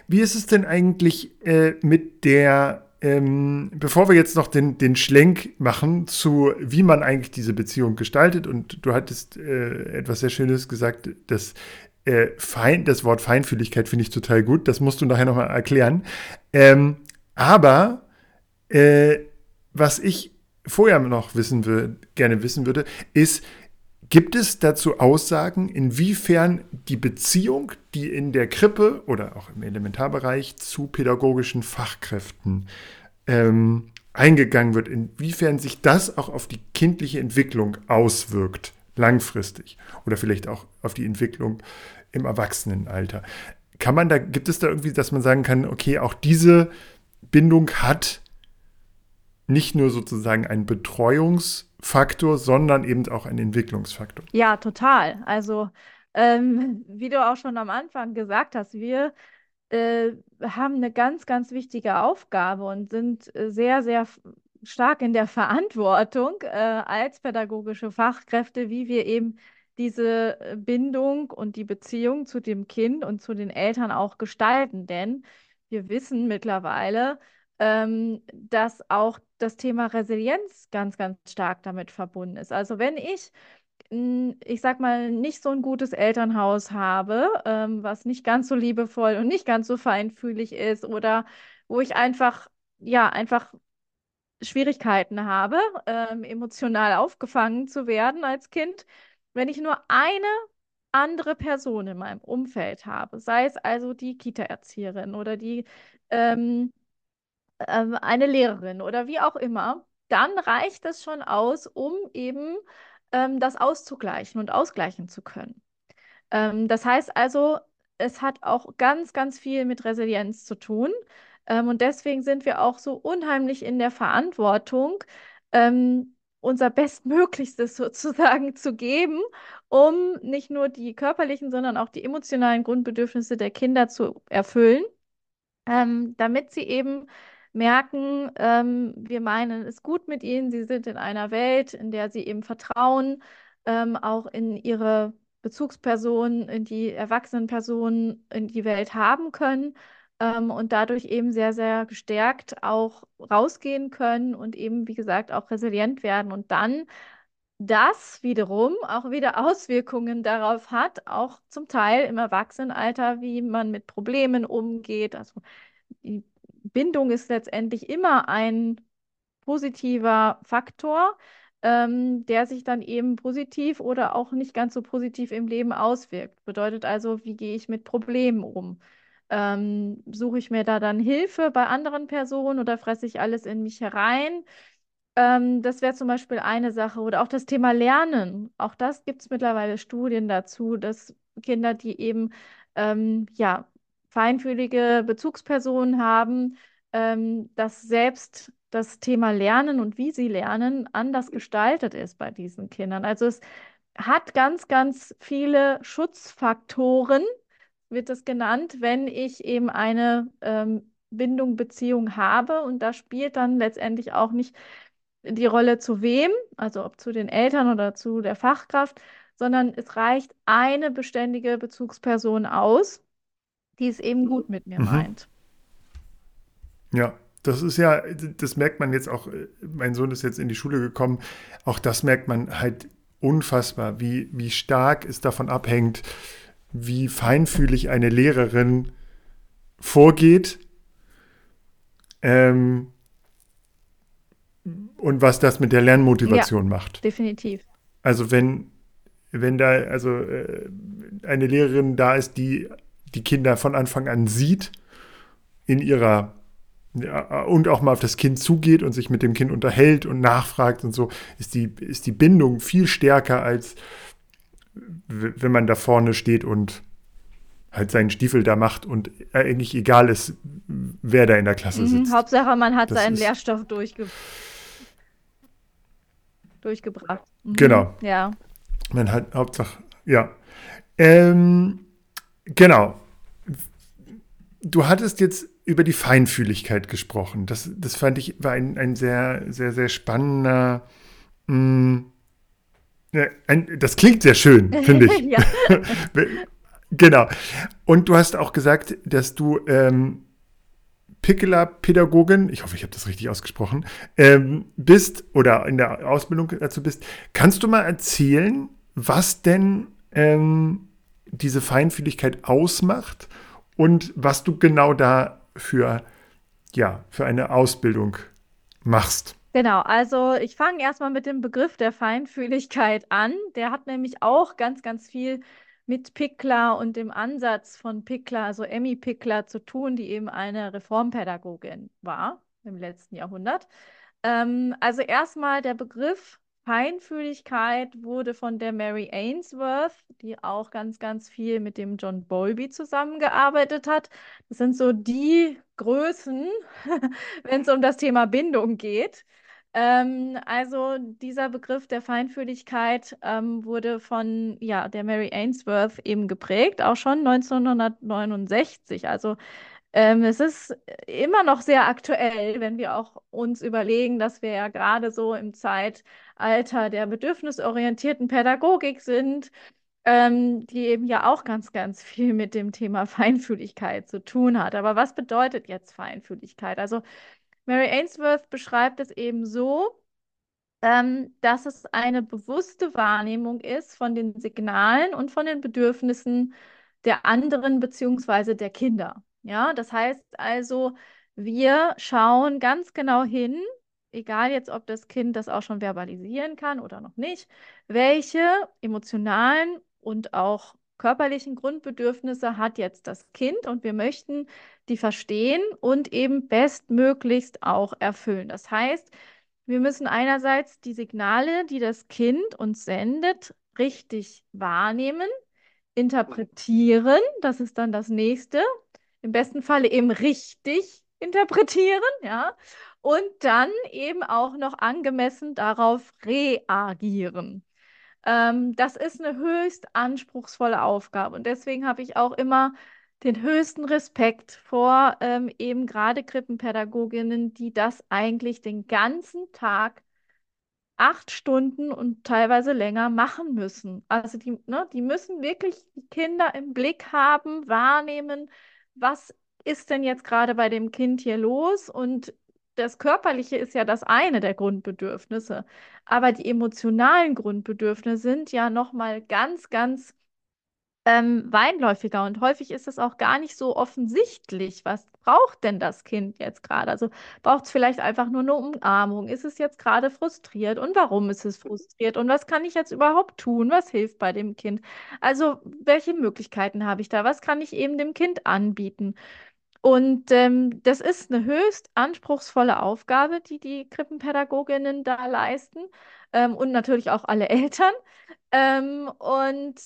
Wie ist es denn eigentlich äh, mit der, ähm, bevor wir jetzt noch den, den Schlenk machen zu, wie man eigentlich diese Beziehung gestaltet, und du hattest äh, etwas sehr Schönes gesagt, dass äh, fein, das Wort Feinfühligkeit finde ich total gut, das musst du nachher nochmal erklären. Ähm, aber äh, was ich vorher noch wissen will, gerne wissen würde, ist, Gibt es dazu Aussagen, inwiefern die Beziehung, die in der Krippe oder auch im Elementarbereich zu pädagogischen Fachkräften ähm, eingegangen wird, inwiefern sich das auch auf die kindliche Entwicklung auswirkt, langfristig oder vielleicht auch auf die Entwicklung im Erwachsenenalter? Kann man da, gibt es da irgendwie, dass man sagen kann, okay, auch diese Bindung hat nicht nur sozusagen einen Betreuungsfaktor, sondern eben auch einen Entwicklungsfaktor. Ja, total. Also, ähm, wie du auch schon am Anfang gesagt hast, wir äh, haben eine ganz, ganz wichtige Aufgabe und sind äh, sehr, sehr stark in der Verantwortung äh, als pädagogische Fachkräfte, wie wir eben diese äh, Bindung und die Beziehung zu dem Kind und zu den Eltern auch gestalten. Denn wir wissen mittlerweile, ähm, dass auch das Thema Resilienz ganz, ganz stark damit verbunden ist. Also wenn ich, ich sag mal, nicht so ein gutes Elternhaus habe, ähm, was nicht ganz so liebevoll und nicht ganz so feinfühlig ist oder wo ich einfach, ja, einfach Schwierigkeiten habe, ähm, emotional aufgefangen zu werden als Kind, wenn ich nur eine andere Person in meinem Umfeld habe, sei es also die Kita-Erzieherin oder die ähm, ähm, eine Lehrerin oder wie auch immer, dann reicht es schon aus, um eben ähm, das auszugleichen und ausgleichen zu können. Ähm, das heißt also, es hat auch ganz, ganz viel mit Resilienz zu tun. Ähm, und deswegen sind wir auch so unheimlich in der Verantwortung, ähm, unser Bestmöglichstes [laughs] sozusagen zu geben, um nicht nur die körperlichen, sondern auch die emotionalen Grundbedürfnisse der Kinder zu erfüllen, ähm, damit sie eben merken, ähm, wir meinen es gut mit ihnen, sie sind in einer Welt, in der sie eben Vertrauen ähm, auch in ihre Bezugspersonen, in die erwachsenen Personen in die Welt haben können ähm, und dadurch eben sehr, sehr gestärkt auch rausgehen können und eben, wie gesagt, auch resilient werden und dann das wiederum auch wieder [laughs] Auswirkungen darauf hat, auch zum Teil im Erwachsenenalter, wie man mit Problemen umgeht. Also die Bindung ist letztendlich immer ein positiver Faktor, ähm, der sich dann eben positiv oder auch nicht ganz so positiv im Leben auswirkt. Bedeutet also, wie gehe ich mit Problemen um? Ähm, suche ich mir da dann Hilfe bei anderen Personen oder fresse ich alles in mich herein? Ähm, das wäre zum Beispiel eine Sache. Oder auch das Thema Lernen. Auch das gibt es mittlerweile Studien dazu, dass Kinder, die eben ähm, ja, feinfühlige Bezugspersonen haben, ähm, dass selbst das Thema Lernen und wie sie lernen anders gestaltet ist bei diesen Kindern. Also es hat ganz, ganz viele Schutzfaktoren, wird das genannt, wenn ich eben eine ähm, Bindung, Beziehung habe. Und da spielt dann letztendlich auch nicht die Rolle zu wem, also ob zu den Eltern oder zu der Fachkraft, sondern es reicht eine beständige Bezugsperson aus, die es eben gut mit mir mhm. meint. Ja, das ist ja, das merkt man jetzt auch, mein Sohn ist jetzt in die Schule gekommen, auch das merkt man halt unfassbar, wie, wie stark es davon abhängt, wie feinfühlig eine Lehrerin vorgeht ähm, und was das mit der Lernmotivation ja, macht. Definitiv. Also wenn, wenn da also äh, eine Lehrerin da ist, die die Kinder von Anfang an sieht in ihrer ja, und auch mal auf das Kind zugeht und sich mit dem Kind unterhält und nachfragt und so, ist die, ist die Bindung viel stärker, als wenn man da vorne steht und halt seinen Stiefel da macht und eigentlich egal ist, wer da in der Klasse mhm, sitzt. Hauptsache, man hat das seinen Lehrstoff durchge durchgebracht. Mhm. Genau. Ja. Man hat Hauptsache, ja. Ähm, genau. Du hattest jetzt über die Feinfühligkeit gesprochen. Das, das fand ich war ein, ein sehr, sehr, sehr spannender. Mh, mm, ein, das klingt sehr schön, [laughs] finde ich. [laughs] genau. Und du hast auch gesagt, dass du ähm, Pickeler-Pädagogin, ich hoffe, ich habe das richtig ausgesprochen, ähm, bist oder in der Ausbildung dazu bist. Kannst du mal erzählen, was denn ähm, diese Feinfühligkeit ausmacht und was du genau da für, ja, für eine Ausbildung machst? Genau, also ich fange erstmal mit dem Begriff der Feinfühligkeit an. Der hat nämlich auch ganz, ganz viel mit Pickler und dem Ansatz von Pickler, also Emmy Pickler, zu tun, die eben eine Reformpädagogin war im letzten Jahrhundert. Ähm, also erstmal der Begriff Feinfühligkeit wurde von der Mary Ainsworth, die auch ganz, ganz viel mit dem John Bowlby zusammengearbeitet hat. Das sind so die Größen, [laughs] wenn es um das Thema Bindung geht. Ähm, also dieser Begriff der Feinfühligkeit ähm, wurde von ja, der Mary Ainsworth eben geprägt, auch schon 1969. Also ähm, es ist immer noch sehr aktuell, wenn wir auch uns überlegen, dass wir ja gerade so im Zeitalter der bedürfnisorientierten Pädagogik sind, ähm, die eben ja auch ganz, ganz viel mit dem Thema [laughs] Feinfühligkeit zu tun hat. Aber was bedeutet jetzt Feinfühligkeit? Also Mary Ainsworth beschreibt es eben so, ähm, dass es eine bewusste Wahrnehmung ist von den Signalen und von den Bedürfnissen der anderen bzw. der Kinder. Ja, das heißt also, wir schauen ganz genau hin, egal jetzt, ob das Kind das auch schon verbalisieren kann oder noch nicht, welche emotionalen und auch körperlichen Grundbedürfnisse hat jetzt das Kind? Und wir möchten die verstehen und eben bestmöglichst auch erfüllen. Das heißt, wir müssen einerseits die Signale, die das Kind uns sendet, richtig wahrnehmen, interpretieren, das ist dann das nächste, im besten Falle eben richtig interpretieren, ja, und dann eben auch noch angemessen darauf reagieren. Ähm, das ist eine höchst anspruchsvolle Aufgabe und deswegen habe ich auch immer den höchsten Respekt vor ähm, eben gerade Krippenpädagoginnen, die das eigentlich den ganzen Tag acht Stunden und teilweise länger machen müssen. Also die, ne, die müssen wirklich die Kinder im Blick haben, wahrnehmen, was ist denn jetzt gerade bei dem Kind hier los? Und das Körperliche ist ja das eine der Grundbedürfnisse, aber die emotionalen Grundbedürfnisse sind ja noch mal ganz, ganz ähm, weinläufiger und häufig ist es auch gar nicht so offensichtlich, was braucht denn das Kind jetzt gerade? Also braucht es vielleicht einfach nur eine Umarmung? Ist es jetzt gerade frustriert und warum ist es frustriert und was kann ich jetzt überhaupt tun? Was hilft bei dem Kind? Also welche Möglichkeiten habe ich da? Was kann ich eben dem Kind anbieten? Und ähm, das ist eine höchst anspruchsvolle Aufgabe, die die Krippenpädagoginnen da leisten ähm, und natürlich auch alle [laughs] Eltern. Ähm, und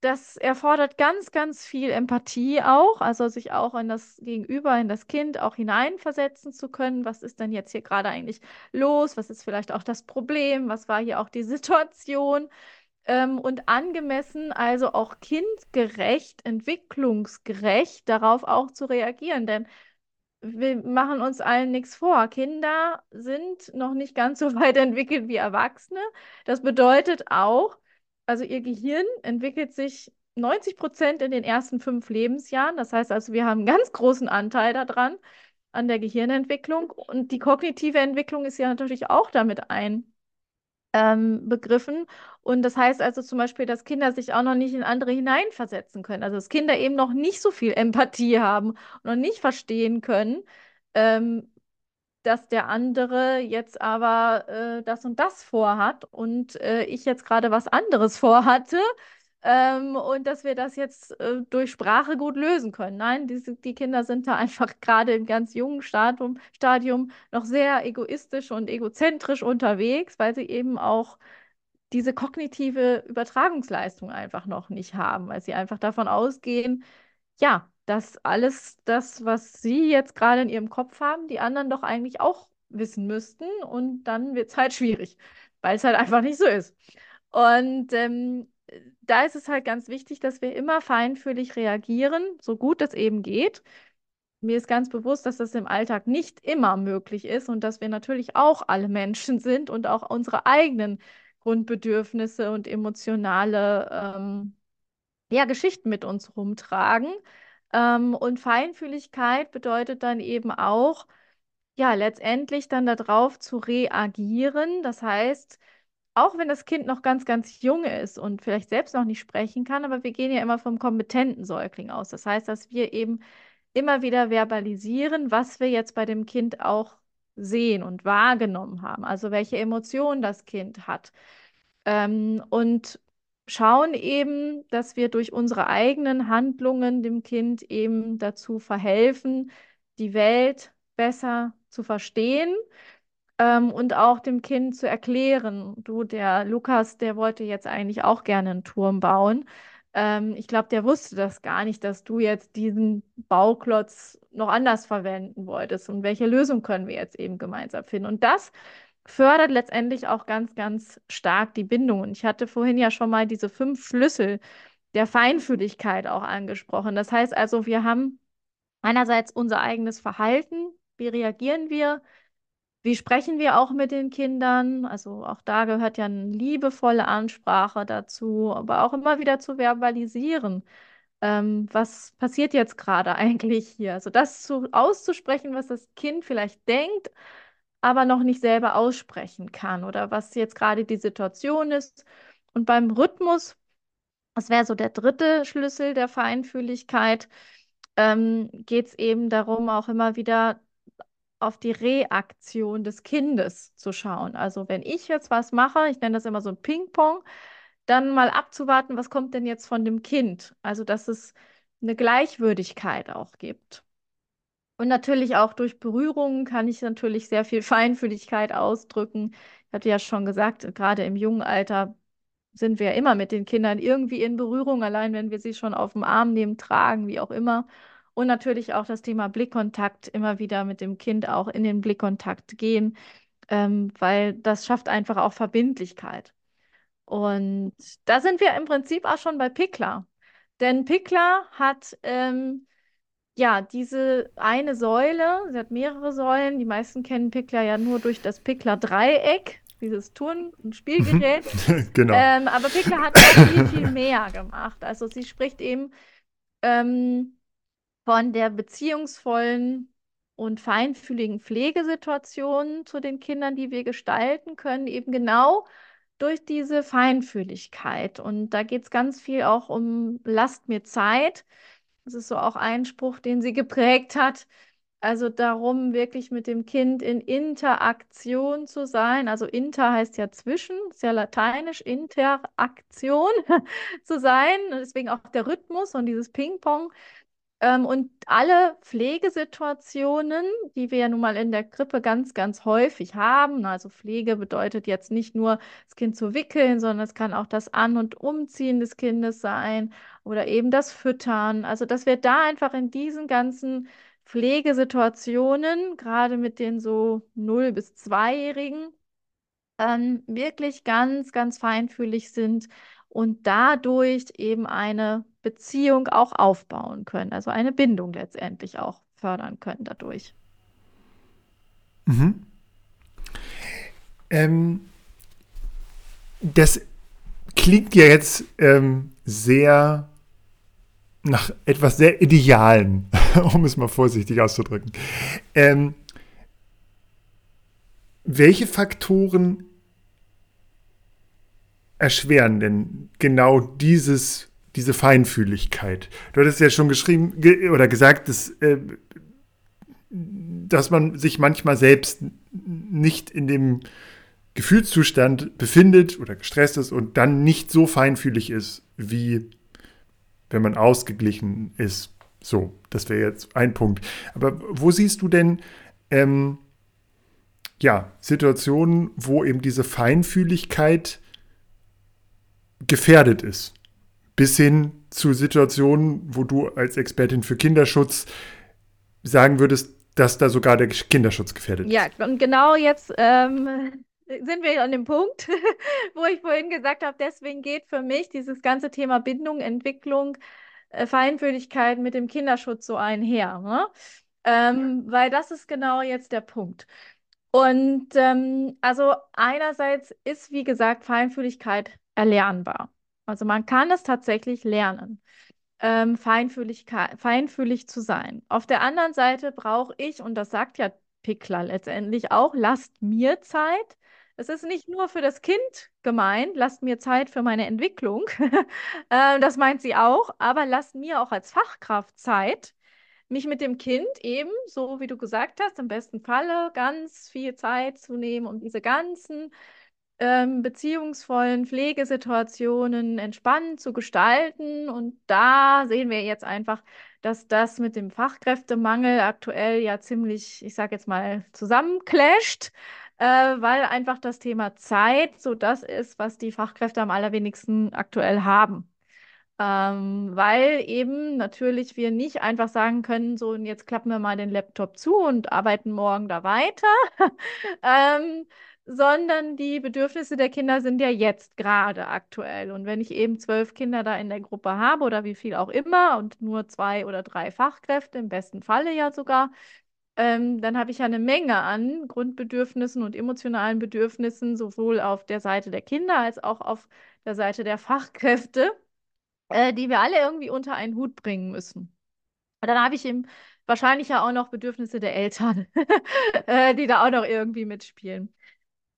das erfordert ganz, ganz viel Empathie auch, also sich auch in das Gegenüber, in das Kind auch hineinversetzen zu können. Was ist denn jetzt hier gerade eigentlich los? Was ist vielleicht auch das Problem? Was war hier auch die [laughs] Situation? Ähm, und angemessen, also auch kindgerecht, entwicklungsgerecht darauf auch zu reagieren. Denn wir machen uns allen nichts vor. Kinder sind noch nicht ganz so [laughs] weit entwickelt wie Erwachsene. Das bedeutet auch, also ihr Gehirn entwickelt sich 90 Prozent in den ersten fünf Lebensjahren. Das heißt also, wir haben einen ganz großen Anteil daran, an der Gehirnentwicklung. Und die kognitive Entwicklung ist ja natürlich auch damit ein ähm, begriffen. Und das heißt also zum Beispiel, dass Kinder sich auch noch nicht in andere hineinversetzen können. Also dass Kinder eben noch nicht so viel Empathie haben und noch nicht verstehen können, ähm, dass der andere jetzt aber äh, das und das vorhat und äh, ich jetzt gerade was anderes [laughs] vorhatte. Ähm, und dass wir das jetzt äh, durch Sprache gut lösen können. Nein, diese, die Kinder sind da [laughs] einfach gerade im ganz jungen Stadium, Stadium noch sehr egoistisch und egozentrisch unterwegs, weil sie eben auch diese kognitive Übertragungsleistung einfach noch nicht haben, weil sie einfach davon ausgehen, ja, dass alles das, was Sie jetzt gerade in Ihrem Kopf haben, die anderen doch eigentlich auch wissen müssten. Und dann wird es halt [laughs] schwierig, weil es halt einfach nicht so ist. Und ähm, da ist es halt ganz wichtig, dass wir immer feinfühlig reagieren, so gut es eben geht. Mir ist ganz bewusst, dass das im Alltag nicht immer möglich ist und dass wir natürlich auch alle Menschen sind und auch unsere eigenen Grundbedürfnisse und emotionale ähm, ja, Geschichten mit uns rumtragen. Ähm, und Feinfühligkeit bedeutet dann eben auch, ja, letztendlich dann darauf zu reagieren. Das heißt, auch wenn das Kind noch ganz, ganz jung ist und vielleicht selbst noch nicht sprechen kann, aber wir gehen ja immer vom kompetenten Säugling aus. Das heißt, dass wir eben immer wieder verbalisieren, was wir jetzt bei dem Kind auch sehen und wahrgenommen haben, also welche Emotionen das Kind hat. Ähm, und schauen eben, dass wir durch unsere eigenen Handlungen dem Kind eben dazu verhelfen, die Welt besser zu verstehen ähm, und auch dem Kind zu erklären, du, der Lukas, der wollte jetzt eigentlich auch gerne einen Turm bauen. Ähm, ich glaube, der wusste das gar nicht, dass du jetzt diesen Bauklotz noch anders verwenden wolltest und welche Lösung können wir jetzt eben gemeinsam finden. Und das fördert letztendlich auch ganz, ganz stark die Bindung. Und ich hatte vorhin ja schon mal diese fünf Schlüssel der Feinfühligkeit auch angesprochen. Das heißt also, wir haben einerseits unser eigenes Verhalten, wie reagieren wir, wie sprechen wir auch mit den Kindern? Also auch da gehört ja eine liebevolle Ansprache dazu, aber auch immer wieder zu verbalisieren. Ähm, was passiert jetzt gerade [laughs] eigentlich hier? Also das zu, auszusprechen, was das Kind vielleicht denkt, aber noch nicht selber aussprechen kann oder was jetzt gerade die Situation ist. Und beim Rhythmus, das wäre so der dritte Schlüssel der Feinfühligkeit, ähm, geht es eben darum, auch immer wieder auf die Reaktion des Kindes zu schauen. Also wenn ich jetzt was mache, ich nenne das immer so ein Ping-Pong, dann mal abzuwarten, was kommt denn jetzt von dem Kind? Also dass es eine Gleichwürdigkeit auch gibt. Und natürlich auch durch Berührungen kann ich natürlich sehr viel [laughs] Feinfühligkeit ausdrücken. Ich hatte ja schon gesagt, gerade im jungen Alter sind wir immer mit den Kindern irgendwie in Berührung, allein wenn wir sie schon auf dem Arm nehmen, tragen, wie auch immer. Und natürlich auch das Thema Blickkontakt, immer wieder mit dem Kind auch in den Blickkontakt gehen, ähm, weil das schafft einfach auch Verbindlichkeit. Und da sind wir im Prinzip auch schon bei Pickler. Denn Pickler hat ähm, ja, diese eine Säule, sie hat mehrere Säulen. Die meisten kennen Pickler ja nur durch das Pickler-Dreieck, dieses Turn- [laughs] und Spielgerät. genau. Ähm, aber Pickler hat viel, viel mehr gemacht. Also sie spricht eben ähm, von der beziehungsvollen und feinfühligen Pflegesituation zu den Kindern, die wir gestalten können, eben genau durch diese Feinfühligkeit. Und da geht es ganz viel auch um Lasst mir Zeit. Das ist so auch ein Spruch, den sie geprägt hat. Also darum, wirklich mit dem Kind in Interaktion zu sein. Also inter heißt ja zwischen, ist ja lateinisch, Interaktion [laughs] zu sein. Deswegen auch der Rhythmus und dieses Ping-Pong. Ähm, und alle Pflegesituationen, die wir ja nun mal in der Krippe ganz, ganz häufig haben, also Pflege bedeutet jetzt nicht nur das Kind zu wickeln, sondern es kann auch das An- und Umziehen des Kindes sein oder eben das Füttern. Also, dass wir da einfach in diesen ganzen Pflegesituationen, gerade mit den so 0- bis 2-Jährigen, ähm, wirklich ganz, ganz feinfühlig sind und dadurch eben eine Beziehung auch aufbauen können, also eine Bindung letztendlich auch fördern können dadurch. Mhm. Ähm, das klingt ja jetzt ähm, sehr nach etwas sehr Idealen, [laughs] um es mal vorsichtig auszudrücken. Ähm, welche Faktoren erschweren denn genau dieses, diese Feinfühligkeit? Du hattest ja schon geschrieben ge oder gesagt, dass, äh, dass man sich manchmal selbst nicht in dem Gefühlszustand befindet oder gestresst ist und dann nicht so feinfühlig ist, wie wenn man ausgeglichen ist. So, das wäre jetzt ein Punkt. Aber wo siehst du denn ähm, ja, Situationen, wo eben diese Feinfühligkeit gefährdet ist. Bis hin zu Situationen, wo du als Expertin für Kinderschutz sagen würdest, dass da sogar der Kinderschutz gefährdet ist. Ja, und genau jetzt ähm, sind wir an dem Punkt, [laughs] wo ich vorhin gesagt habe, deswegen geht für mich dieses ganze Thema Bindung, Entwicklung, äh, Feinfühligkeit mit dem Kinderschutz so einher. Ne? Ähm, weil das ist genau jetzt der Punkt. Und ähm, also einerseits ist, wie gesagt, Feinfühligkeit erlernbar. Also man kann es tatsächlich lernen, ähm, feinfühlig, feinfühlig zu sein. Auf der anderen Seite brauche ich, und das sagt ja Pickler letztendlich auch, lasst mir Zeit. Es ist nicht nur für das Kind gemeint, lasst mir Zeit für meine Entwicklung. [laughs] äh, das meint sie auch, aber lasst mir auch als Fachkraft Zeit, mich mit dem Kind eben, so wie du gesagt hast, im besten Falle ganz viel Zeit zu nehmen, um diese ganzen ähm, beziehungsvollen Pflegesituationen entspannt zu gestalten. Und da sehen wir jetzt einfach, dass das mit dem Fachkräftemangel aktuell ja ziemlich, ich sage jetzt mal, zusammenclasht, äh, weil einfach das Thema Zeit so das ist, was die Fachkräfte am allerwenigsten aktuell haben. Ähm, weil eben natürlich wir nicht einfach sagen können, so und jetzt klappen wir mal den Laptop zu und arbeiten morgen da weiter. [laughs] ähm, sondern die Bedürfnisse der Kinder sind ja jetzt gerade aktuell. Und wenn ich eben zwölf Kinder da in der Gruppe habe oder wie viel auch immer und nur zwei oder drei Fachkräfte, im besten Falle ja sogar, ähm, dann habe ich ja eine Menge an Grundbedürfnissen und emotionalen Bedürfnissen, sowohl auf der Seite der Kinder als auch auf der Seite der Fachkräfte, äh, die wir alle irgendwie unter einen Hut bringen müssen. Und dann habe ich eben wahrscheinlich ja auch noch Bedürfnisse der Eltern, [laughs] äh, die da auch noch irgendwie mitspielen.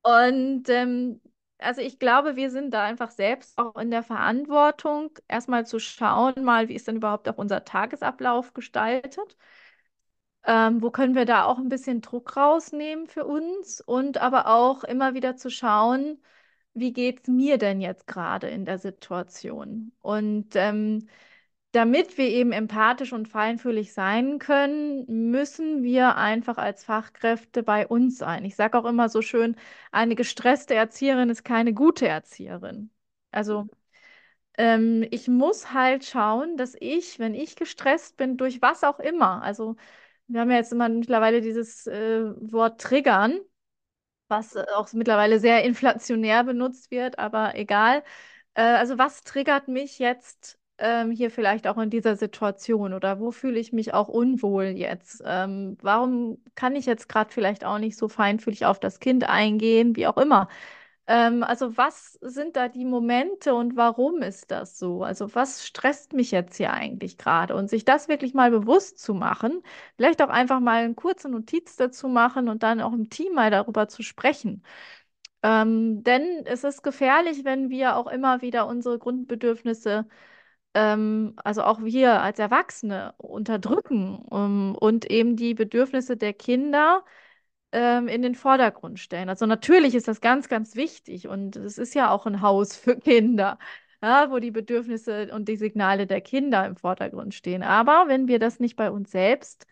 Und ähm, also ich glaube, wir sind da einfach selbst auch in der Verantwortung, erstmal zu schauen, mal, wie ist denn überhaupt auch unser Tagesablauf gestaltet. Ähm, wo können wir da auch ein bisschen Druck rausnehmen für uns und aber auch immer wieder zu schauen, wie geht es mir denn jetzt gerade in der Situation? Und ähm, damit wir eben empathisch und feinfühlig sein können, müssen wir einfach als Fachkräfte bei uns sein. Ich sage auch immer so schön, eine gestresste Erzieherin ist keine gute Erzieherin. Also ähm, ich muss halt schauen, dass ich, wenn ich gestresst bin, durch was auch immer, also wir haben ja jetzt immer mittlerweile dieses äh, Wort triggern, was auch mittlerweile sehr inflationär benutzt wird, aber egal. Äh, also was triggert mich jetzt ähm, hier vielleicht auch in dieser Situation oder wo fühle ich mich auch unwohl jetzt? Ähm, warum kann ich jetzt gerade vielleicht auch nicht so feinfühlig auf das Kind eingehen, wie auch immer? Ähm, also was sind da die Momente und warum ist das so? Also was stresst mich jetzt hier eigentlich gerade? Und sich das wirklich mal bewusst zu machen, vielleicht auch einfach mal eine kurze Notiz dazu machen und dann auch im Team mal darüber zu sprechen. Ähm, denn es ist gefährlich, wenn wir auch immer wieder unsere Grundbedürfnisse, ähm, also auch wir als Erwachsene, unterdrücken, ähm, und eben die Bedürfnisse der Kinder ähm, in den Vordergrund stellen. Also natürlich ist das ganz, ganz wichtig und es ist ja auch ein Haus für [laughs] Kinder, ja, wo die Bedürfnisse und die Signale der Kinder im Vordergrund stehen. Aber wenn wir das nicht bei uns selbst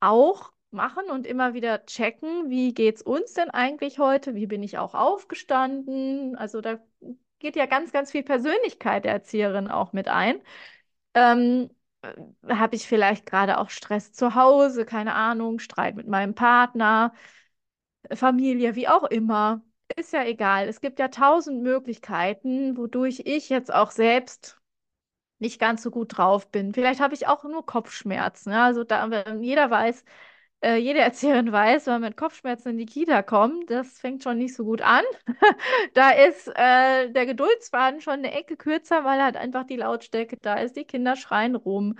auch machen und immer wieder checken, wie geht es uns denn eigentlich heute? Wie bin ich auch aufgestanden? Also da geht ja ganz, ganz viel Persönlichkeit der Erzieherin auch mit ein. Ähm, habe ich vielleicht gerade auch Stress zu Hause, keine Ahnung, Streit mit meinem Partner, Familie, wie auch immer. Ist ja egal. Es gibt ja tausend Möglichkeiten, wodurch ich jetzt auch selbst nicht ganz so gut drauf bin. Vielleicht habe ich auch nur Kopfschmerzen. Ja? Also da, jeder weiß, äh, jede Erzieherin weiß, wenn man mit Kopfschmerzen in die Kita kommt, das fängt schon nicht so gut an. [laughs] Da ist äh, der Geduldsfaden schon eine Ecke kürzer, weil halt einfach die Lautstärke da ist. Die Kinder schreien rum.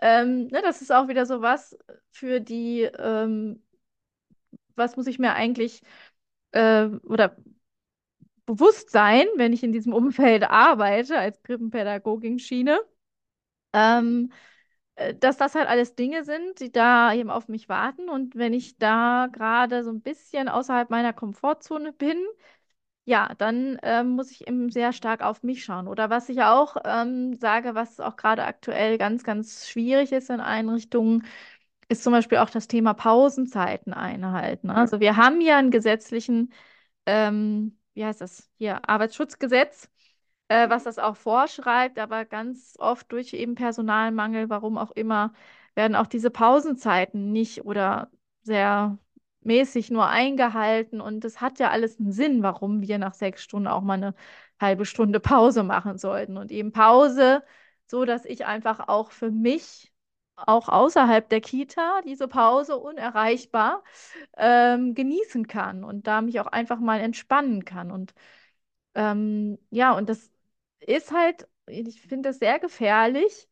Ähm, ne, das ist auch wieder so was für die, ähm, was muss ich mir eigentlich äh, oder bewusst sein, wenn ich in diesem Umfeld arbeite als Krippenpädagogin-Schiene. Ähm, äh, dass das halt alles Dinge sind, die da eben auf mich warten. Und wenn ich da gerade so ein bisschen außerhalb meiner Komfortzone bin, ja, dann ähm, muss ich eben sehr stark auf mich schauen. Oder was ich auch ähm, sage, was auch gerade aktuell ganz, ganz schwierig ist in Einrichtungen, ist zum Beispiel auch das Thema Pausenzeiten einhalten. Also wir haben ja einen gesetzlichen, ähm, wie heißt das hier, Arbeitsschutzgesetz äh, was das auch vorschreibt, aber ganz oft durch eben Personalmangel, warum auch immer, werden auch diese Pausenzeiten nicht oder sehr mäßig nur eingehalten. Und es hat ja alles einen Sinn, warum wir nach sechs Stunden auch mal eine halbe Stunde Pause machen sollten. Und eben Pause, so dass ich einfach auch für mich auch außerhalb der Kita diese Pause unerreichbar ähm, genießen kann und da mich auch einfach mal entspannen kann. Und ähm, ja, und das ist halt, ich finde das sehr gefährlich,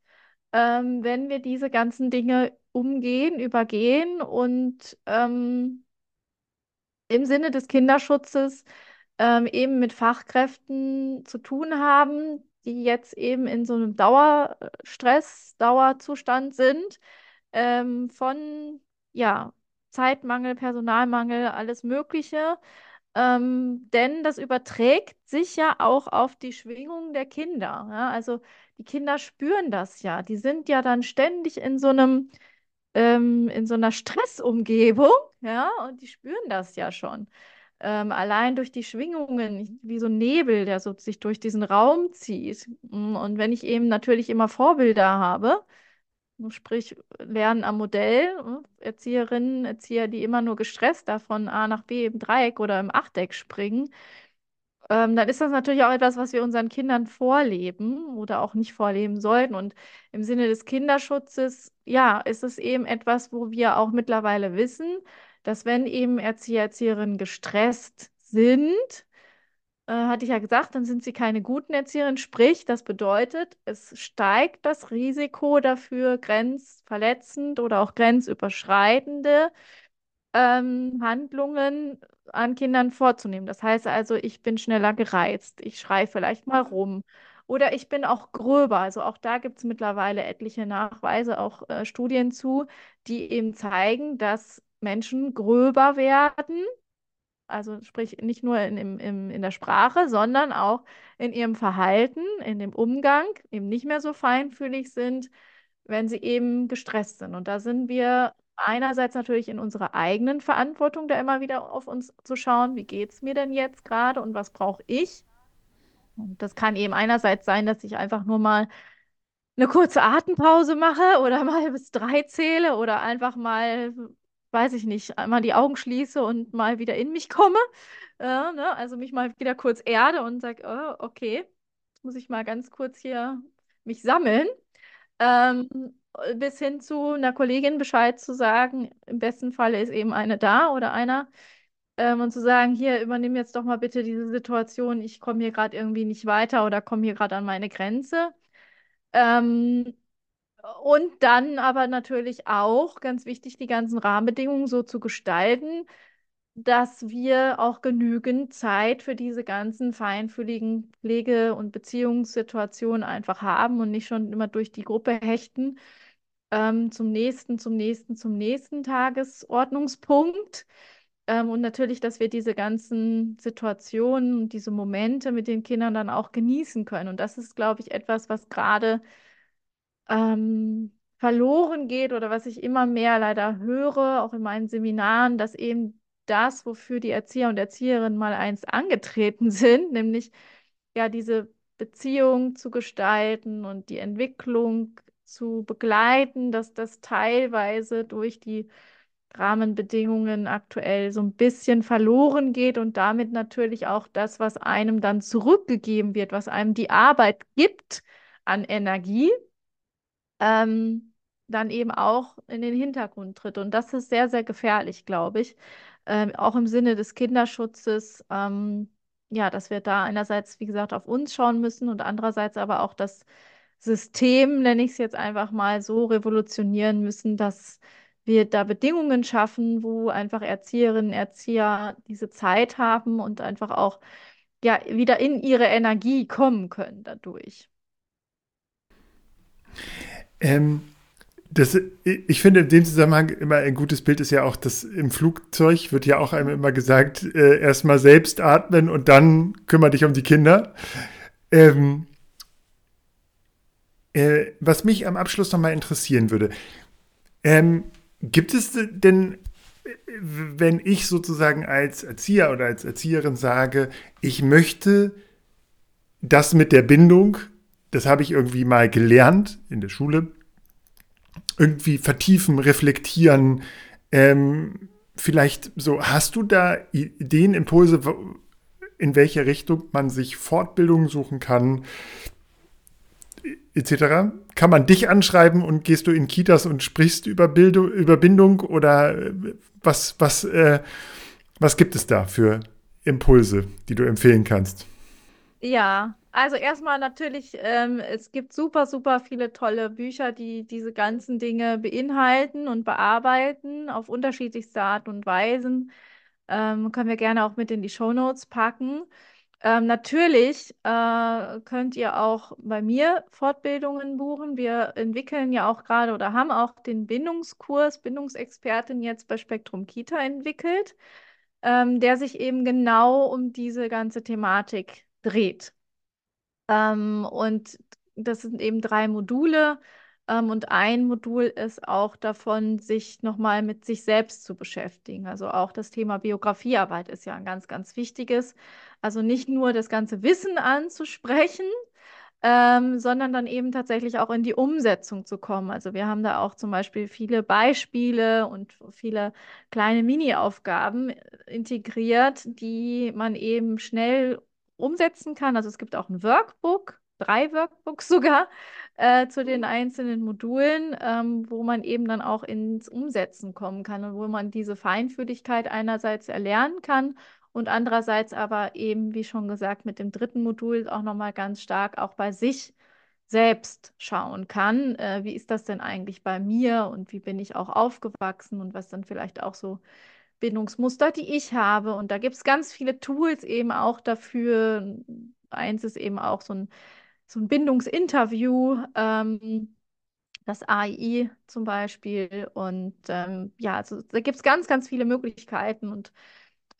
ähm, wenn wir diese ganzen Dinge umgehen, übergehen und ähm, im Sinne des Kinderschutzes ähm, eben mit Fachkräften zu tun haben, die jetzt eben in so einem Dauerstress, Dauerzustand sind, ähm, von ja, Zeitmangel, Personalmangel, alles Mögliche. Ähm, denn das überträgt sich ja auch auf die Schwingung der Kinder. Ja? Also die Kinder spüren das ja. Die sind ja dann ständig in so einem, ähm, in so einer Stressumgebung, ja, und die spüren das ja schon. Ähm, allein durch die Schwingungen, wie so ein Nebel, der so sich durch diesen Raum zieht. Und wenn ich eben natürlich immer Vorbilder habe, Sprich, Lernen am Modell, ne? Erzieherinnen, Erzieher, die immer nur gestresst da von A nach B im Dreieck oder im Achteck springen, ähm, dann ist das natürlich auch etwas, was wir unseren Kindern vorleben oder auch nicht vorleben sollten. Und im Sinne des Kinderschutzes, ja, ist es eben etwas, wo wir auch mittlerweile wissen, dass wenn eben Erzieher, Erzieherinnen gestresst sind, äh, hatte ich ja gesagt, dann sind sie keine guten Erzieherinnen. Sprich, das bedeutet, es steigt das Risiko dafür, grenzverletzend oder auch grenzüberschreitende ähm, Handlungen an Kindern vorzunehmen. Das heißt also, ich bin schneller gereizt, ich schreie vielleicht mal rum. Oder ich bin auch gröber. Also auch da gibt es mittlerweile etliche Nachweise, auch äh, Studien zu, die eben zeigen, dass Menschen gröber werden, also sprich nicht nur in, im, in der Sprache, sondern auch in ihrem Verhalten, in dem Umgang, eben nicht mehr so feinfühlig sind, wenn sie eben gestresst sind. Und da sind wir einerseits natürlich in unserer eigenen Verantwortung, da immer wieder auf uns zu schauen, wie geht es mir denn jetzt gerade und was brauche ich? Und das kann eben einerseits sein, dass ich einfach nur mal eine kurze Atempause mache oder [laughs] mal bis drei zähle oder einfach mal weiß ich nicht, einmal die Augen schließe und mal wieder in mich komme. Äh, ne? Also mich mal wieder kurz erde und sage, oh, okay, jetzt muss ich mal ganz kurz hier mich sammeln. Ähm, bis hin zu einer Kollegin Bescheid zu sagen, im besten Falle ist eben eine da oder einer, ähm, und zu sagen, hier, übernimm jetzt doch mal bitte diese Situation, ich komme hier gerade irgendwie nicht weiter oder komme hier gerade an meine Grenze. Ähm, und dann aber natürlich auch, ganz wichtig, die ganzen Rahmenbedingungen so zu gestalten, dass wir auch genügend Zeit für diese ganzen feinfühligen Pflege- und Beziehungssituationen einfach haben und nicht schon immer durch die Gruppe hechten ähm, zum nächsten, zum nächsten, zum nächsten Tagesordnungspunkt. Ähm, und natürlich, dass wir diese ganzen Situationen und diese Momente mit den Kindern dann auch genießen können. Und das ist, glaube ich, etwas, was gerade ähm, verloren geht oder was ich immer mehr leider höre, auch in meinen Seminaren, dass eben das, wofür die Erzieher und Erzieherinnen mal einst angetreten [laughs] sind, nämlich ja diese Beziehung zu gestalten und die Entwicklung zu begleiten, dass das teilweise durch die Rahmenbedingungen aktuell so ein bisschen verloren geht und damit natürlich auch das, was einem dann zurückgegeben wird, was einem die Arbeit gibt an Energie, ähm, dann eben auch in den Hintergrund tritt. Und das ist sehr, sehr gefährlich, glaube ich. Ähm, auch im Sinne des Kinderschutzes, ähm, ja, dass wir da einerseits, wie gesagt, auf uns schauen müssen und andererseits aber auch das System, nenne ich es jetzt einfach mal, so revolutionieren müssen, dass wir da Bedingungen schaffen, wo einfach Erzieherinnen, Erzieher diese Zeit haben und einfach auch ja wieder in ihre Energie kommen können dadurch. Ähm, das, ich finde in dem Zusammenhang immer ein gutes Bild ist ja auch, dass im Flugzeug wird ja auch einem immer gesagt, äh, erstmal selbst atmen und dann kümmere dich um die Kinder. Ähm, äh, was mich am Abschluss nochmal interessieren würde, ähm, gibt es denn, wenn ich sozusagen als Erzieher oder als Erzieherin sage, ich möchte das mit der Bindung das habe ich irgendwie mal gelernt in der Schule. Irgendwie vertiefen, reflektieren. Ähm, vielleicht so, hast du da Ideen, Impulse, in welche Richtung man sich Fortbildungen suchen kann, etc.? Kann man dich anschreiben und gehst du in Kitas und sprichst über, Bildung, über Bindung oder äh, was, was, äh, was gibt es da für Impulse, die du empfehlen kannst? Ja, also erstmal natürlich, ähm, es gibt super, super viele tolle Bücher, die diese ganzen Dinge beinhalten und bearbeiten auf unterschiedlichste Art und Weisen. Ähm, können wir gerne auch mit in die Shownotes packen. Ähm, natürlich äh, könnt ihr auch bei mir Fortbildungen buchen. Wir entwickeln ja auch gerade oder haben auch den Bindungskurs Bindungsexpertin jetzt bei Spektrum Kita entwickelt, ähm, der sich eben genau um diese ganze Thematik dreht. Ähm, und das sind eben drei Module. Ähm, und ein Modul ist auch davon, sich nochmal mit sich selbst zu beschäftigen. Also auch das Thema Biografiearbeit ist ja ein ganz, ganz wichtiges. Also nicht nur das ganze Wissen anzusprechen, ähm, sondern dann eben tatsächlich auch in die Umsetzung zu kommen. Also wir haben da auch zum Beispiel viele Beispiele und viele kleine Mini-Aufgaben integriert, die man eben schnell umsetzen kann. Also es gibt auch ein Workbook, drei Workbooks [laughs] sogar äh, zu den einzelnen Modulen, ähm, wo man eben dann auch ins Umsetzen kommen kann und wo man diese Feinfühligkeit einerseits erlernen kann und andererseits aber eben, wie schon gesagt, mit dem dritten Modul auch nochmal ganz stark auch bei sich selbst schauen kann. Äh, wie ist das denn eigentlich bei mir und wie bin ich auch aufgewachsen und was dann vielleicht auch so Bindungsmuster, die ich habe. Und da gibt es ganz viele Tools eben auch dafür. Eins ist eben auch so ein, so ein Bindungsinterview, ähm, das AI zum Beispiel. Und ähm, ja, also da gibt es ganz, ganz viele Möglichkeiten. Und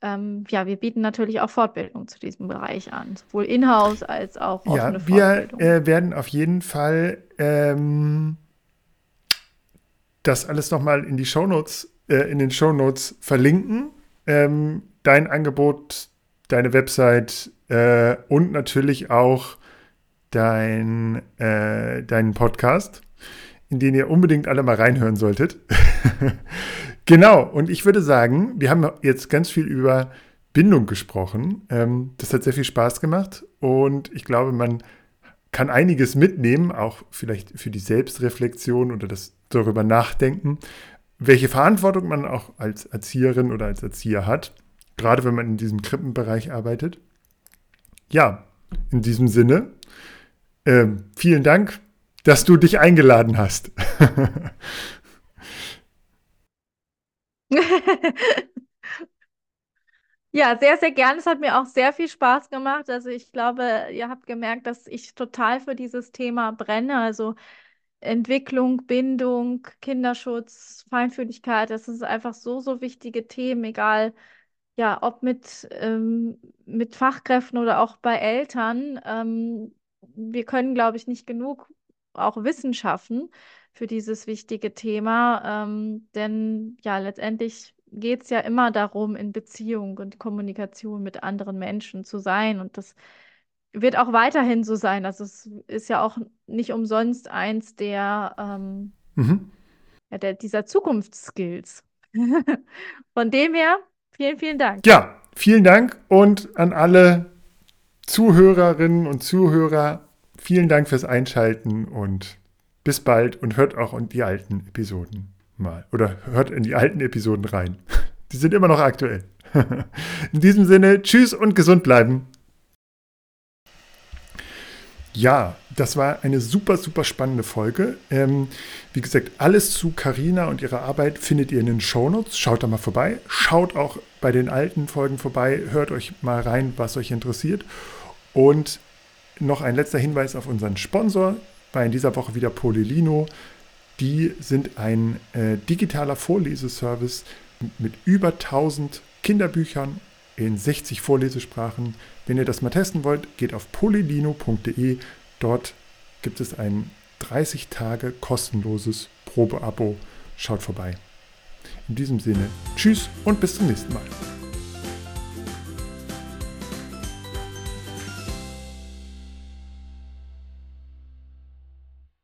ähm, ja, wir bieten natürlich auch Fortbildung zu diesem Bereich an, sowohl in-house als auch offene ja, wir, äh, werden auf jeden Fall ähm, das alles nochmal in die Shownotes äh, in den Show Notes verlinken. Ähm, dein Angebot, deine Website äh, und natürlich auch dein, äh, deinen Podcast, in den ihr unbedingt alle mal reinhören solltet. [laughs] genau, und ich würde sagen, wir haben jetzt ganz viel über Bindung gesprochen. Ähm, das hat sehr viel Spaß gemacht und ich glaube, man kann einiges mitnehmen, auch vielleicht für die Selbstreflexion oder das darüber nachdenken, welche Verantwortung man auch als Erzieherin oder als Erzieher hat gerade wenn man in diesem Krippenbereich arbeitet. Ja, in diesem Sinne, äh, vielen Dank, dass du dich eingeladen hast. [laughs] Ja, sehr, sehr gerne. Es hat mir auch sehr viel Spaß gemacht. Also ich glaube, ihr habt gemerkt, dass ich total für dieses Thema brenne. Also Entwicklung, Bindung, Kinderschutz, Feinfühligkeit, das sind einfach so, so wichtige Themen, egal, ja, ob mit, ähm, mit Fachkräften oder auch bei Eltern. Ähm, wir können, glaube ich, nicht genug auch Wissen schaffen für dieses wichtige Thema, ähm, denn ja, letztendlich geht es ja immer darum, in Beziehung und Kommunikation mit anderen Menschen zu sein. Und das wird auch weiterhin so sein. Also es ist ja auch nicht umsonst eins der, ähm, mhm. ja, der dieser Zukunftsskills. [laughs] Von dem her, vielen, vielen Dank. Ja, vielen Dank und an alle Zuhörerinnen und Zuhörer, vielen Dank fürs Einschalten und bis bald und hört auch in die alten Episoden mal. Oder hört in die alten Episoden rein. [laughs] Die sind immer noch aktuell. [laughs] In diesem Sinne, tschüss und gesund bleiben. Ja, das war eine super, super spannende Folge. Ähm, wie gesagt, alles zu Carina und ihrer Arbeit findet ihr in den Shownotes. Schaut da mal vorbei. Schaut auch bei den alten Folgen vorbei. Hört euch mal rein, was euch interessiert. Und noch ein letzter Hinweis auf unseren Sponsor. War in dieser Woche wieder Polilino. Die sind ein äh, digitaler Vorleseservice mit über 1000 Kinderbüchern in 60 Vorlesesprachen. Wenn ihr das mal testen wollt, geht auf polilino.de. Dort gibt es ein 30 Tage kostenloses Probeabo. Schaut vorbei. In diesem Sinne, tschüss und bis zum nächsten Mal.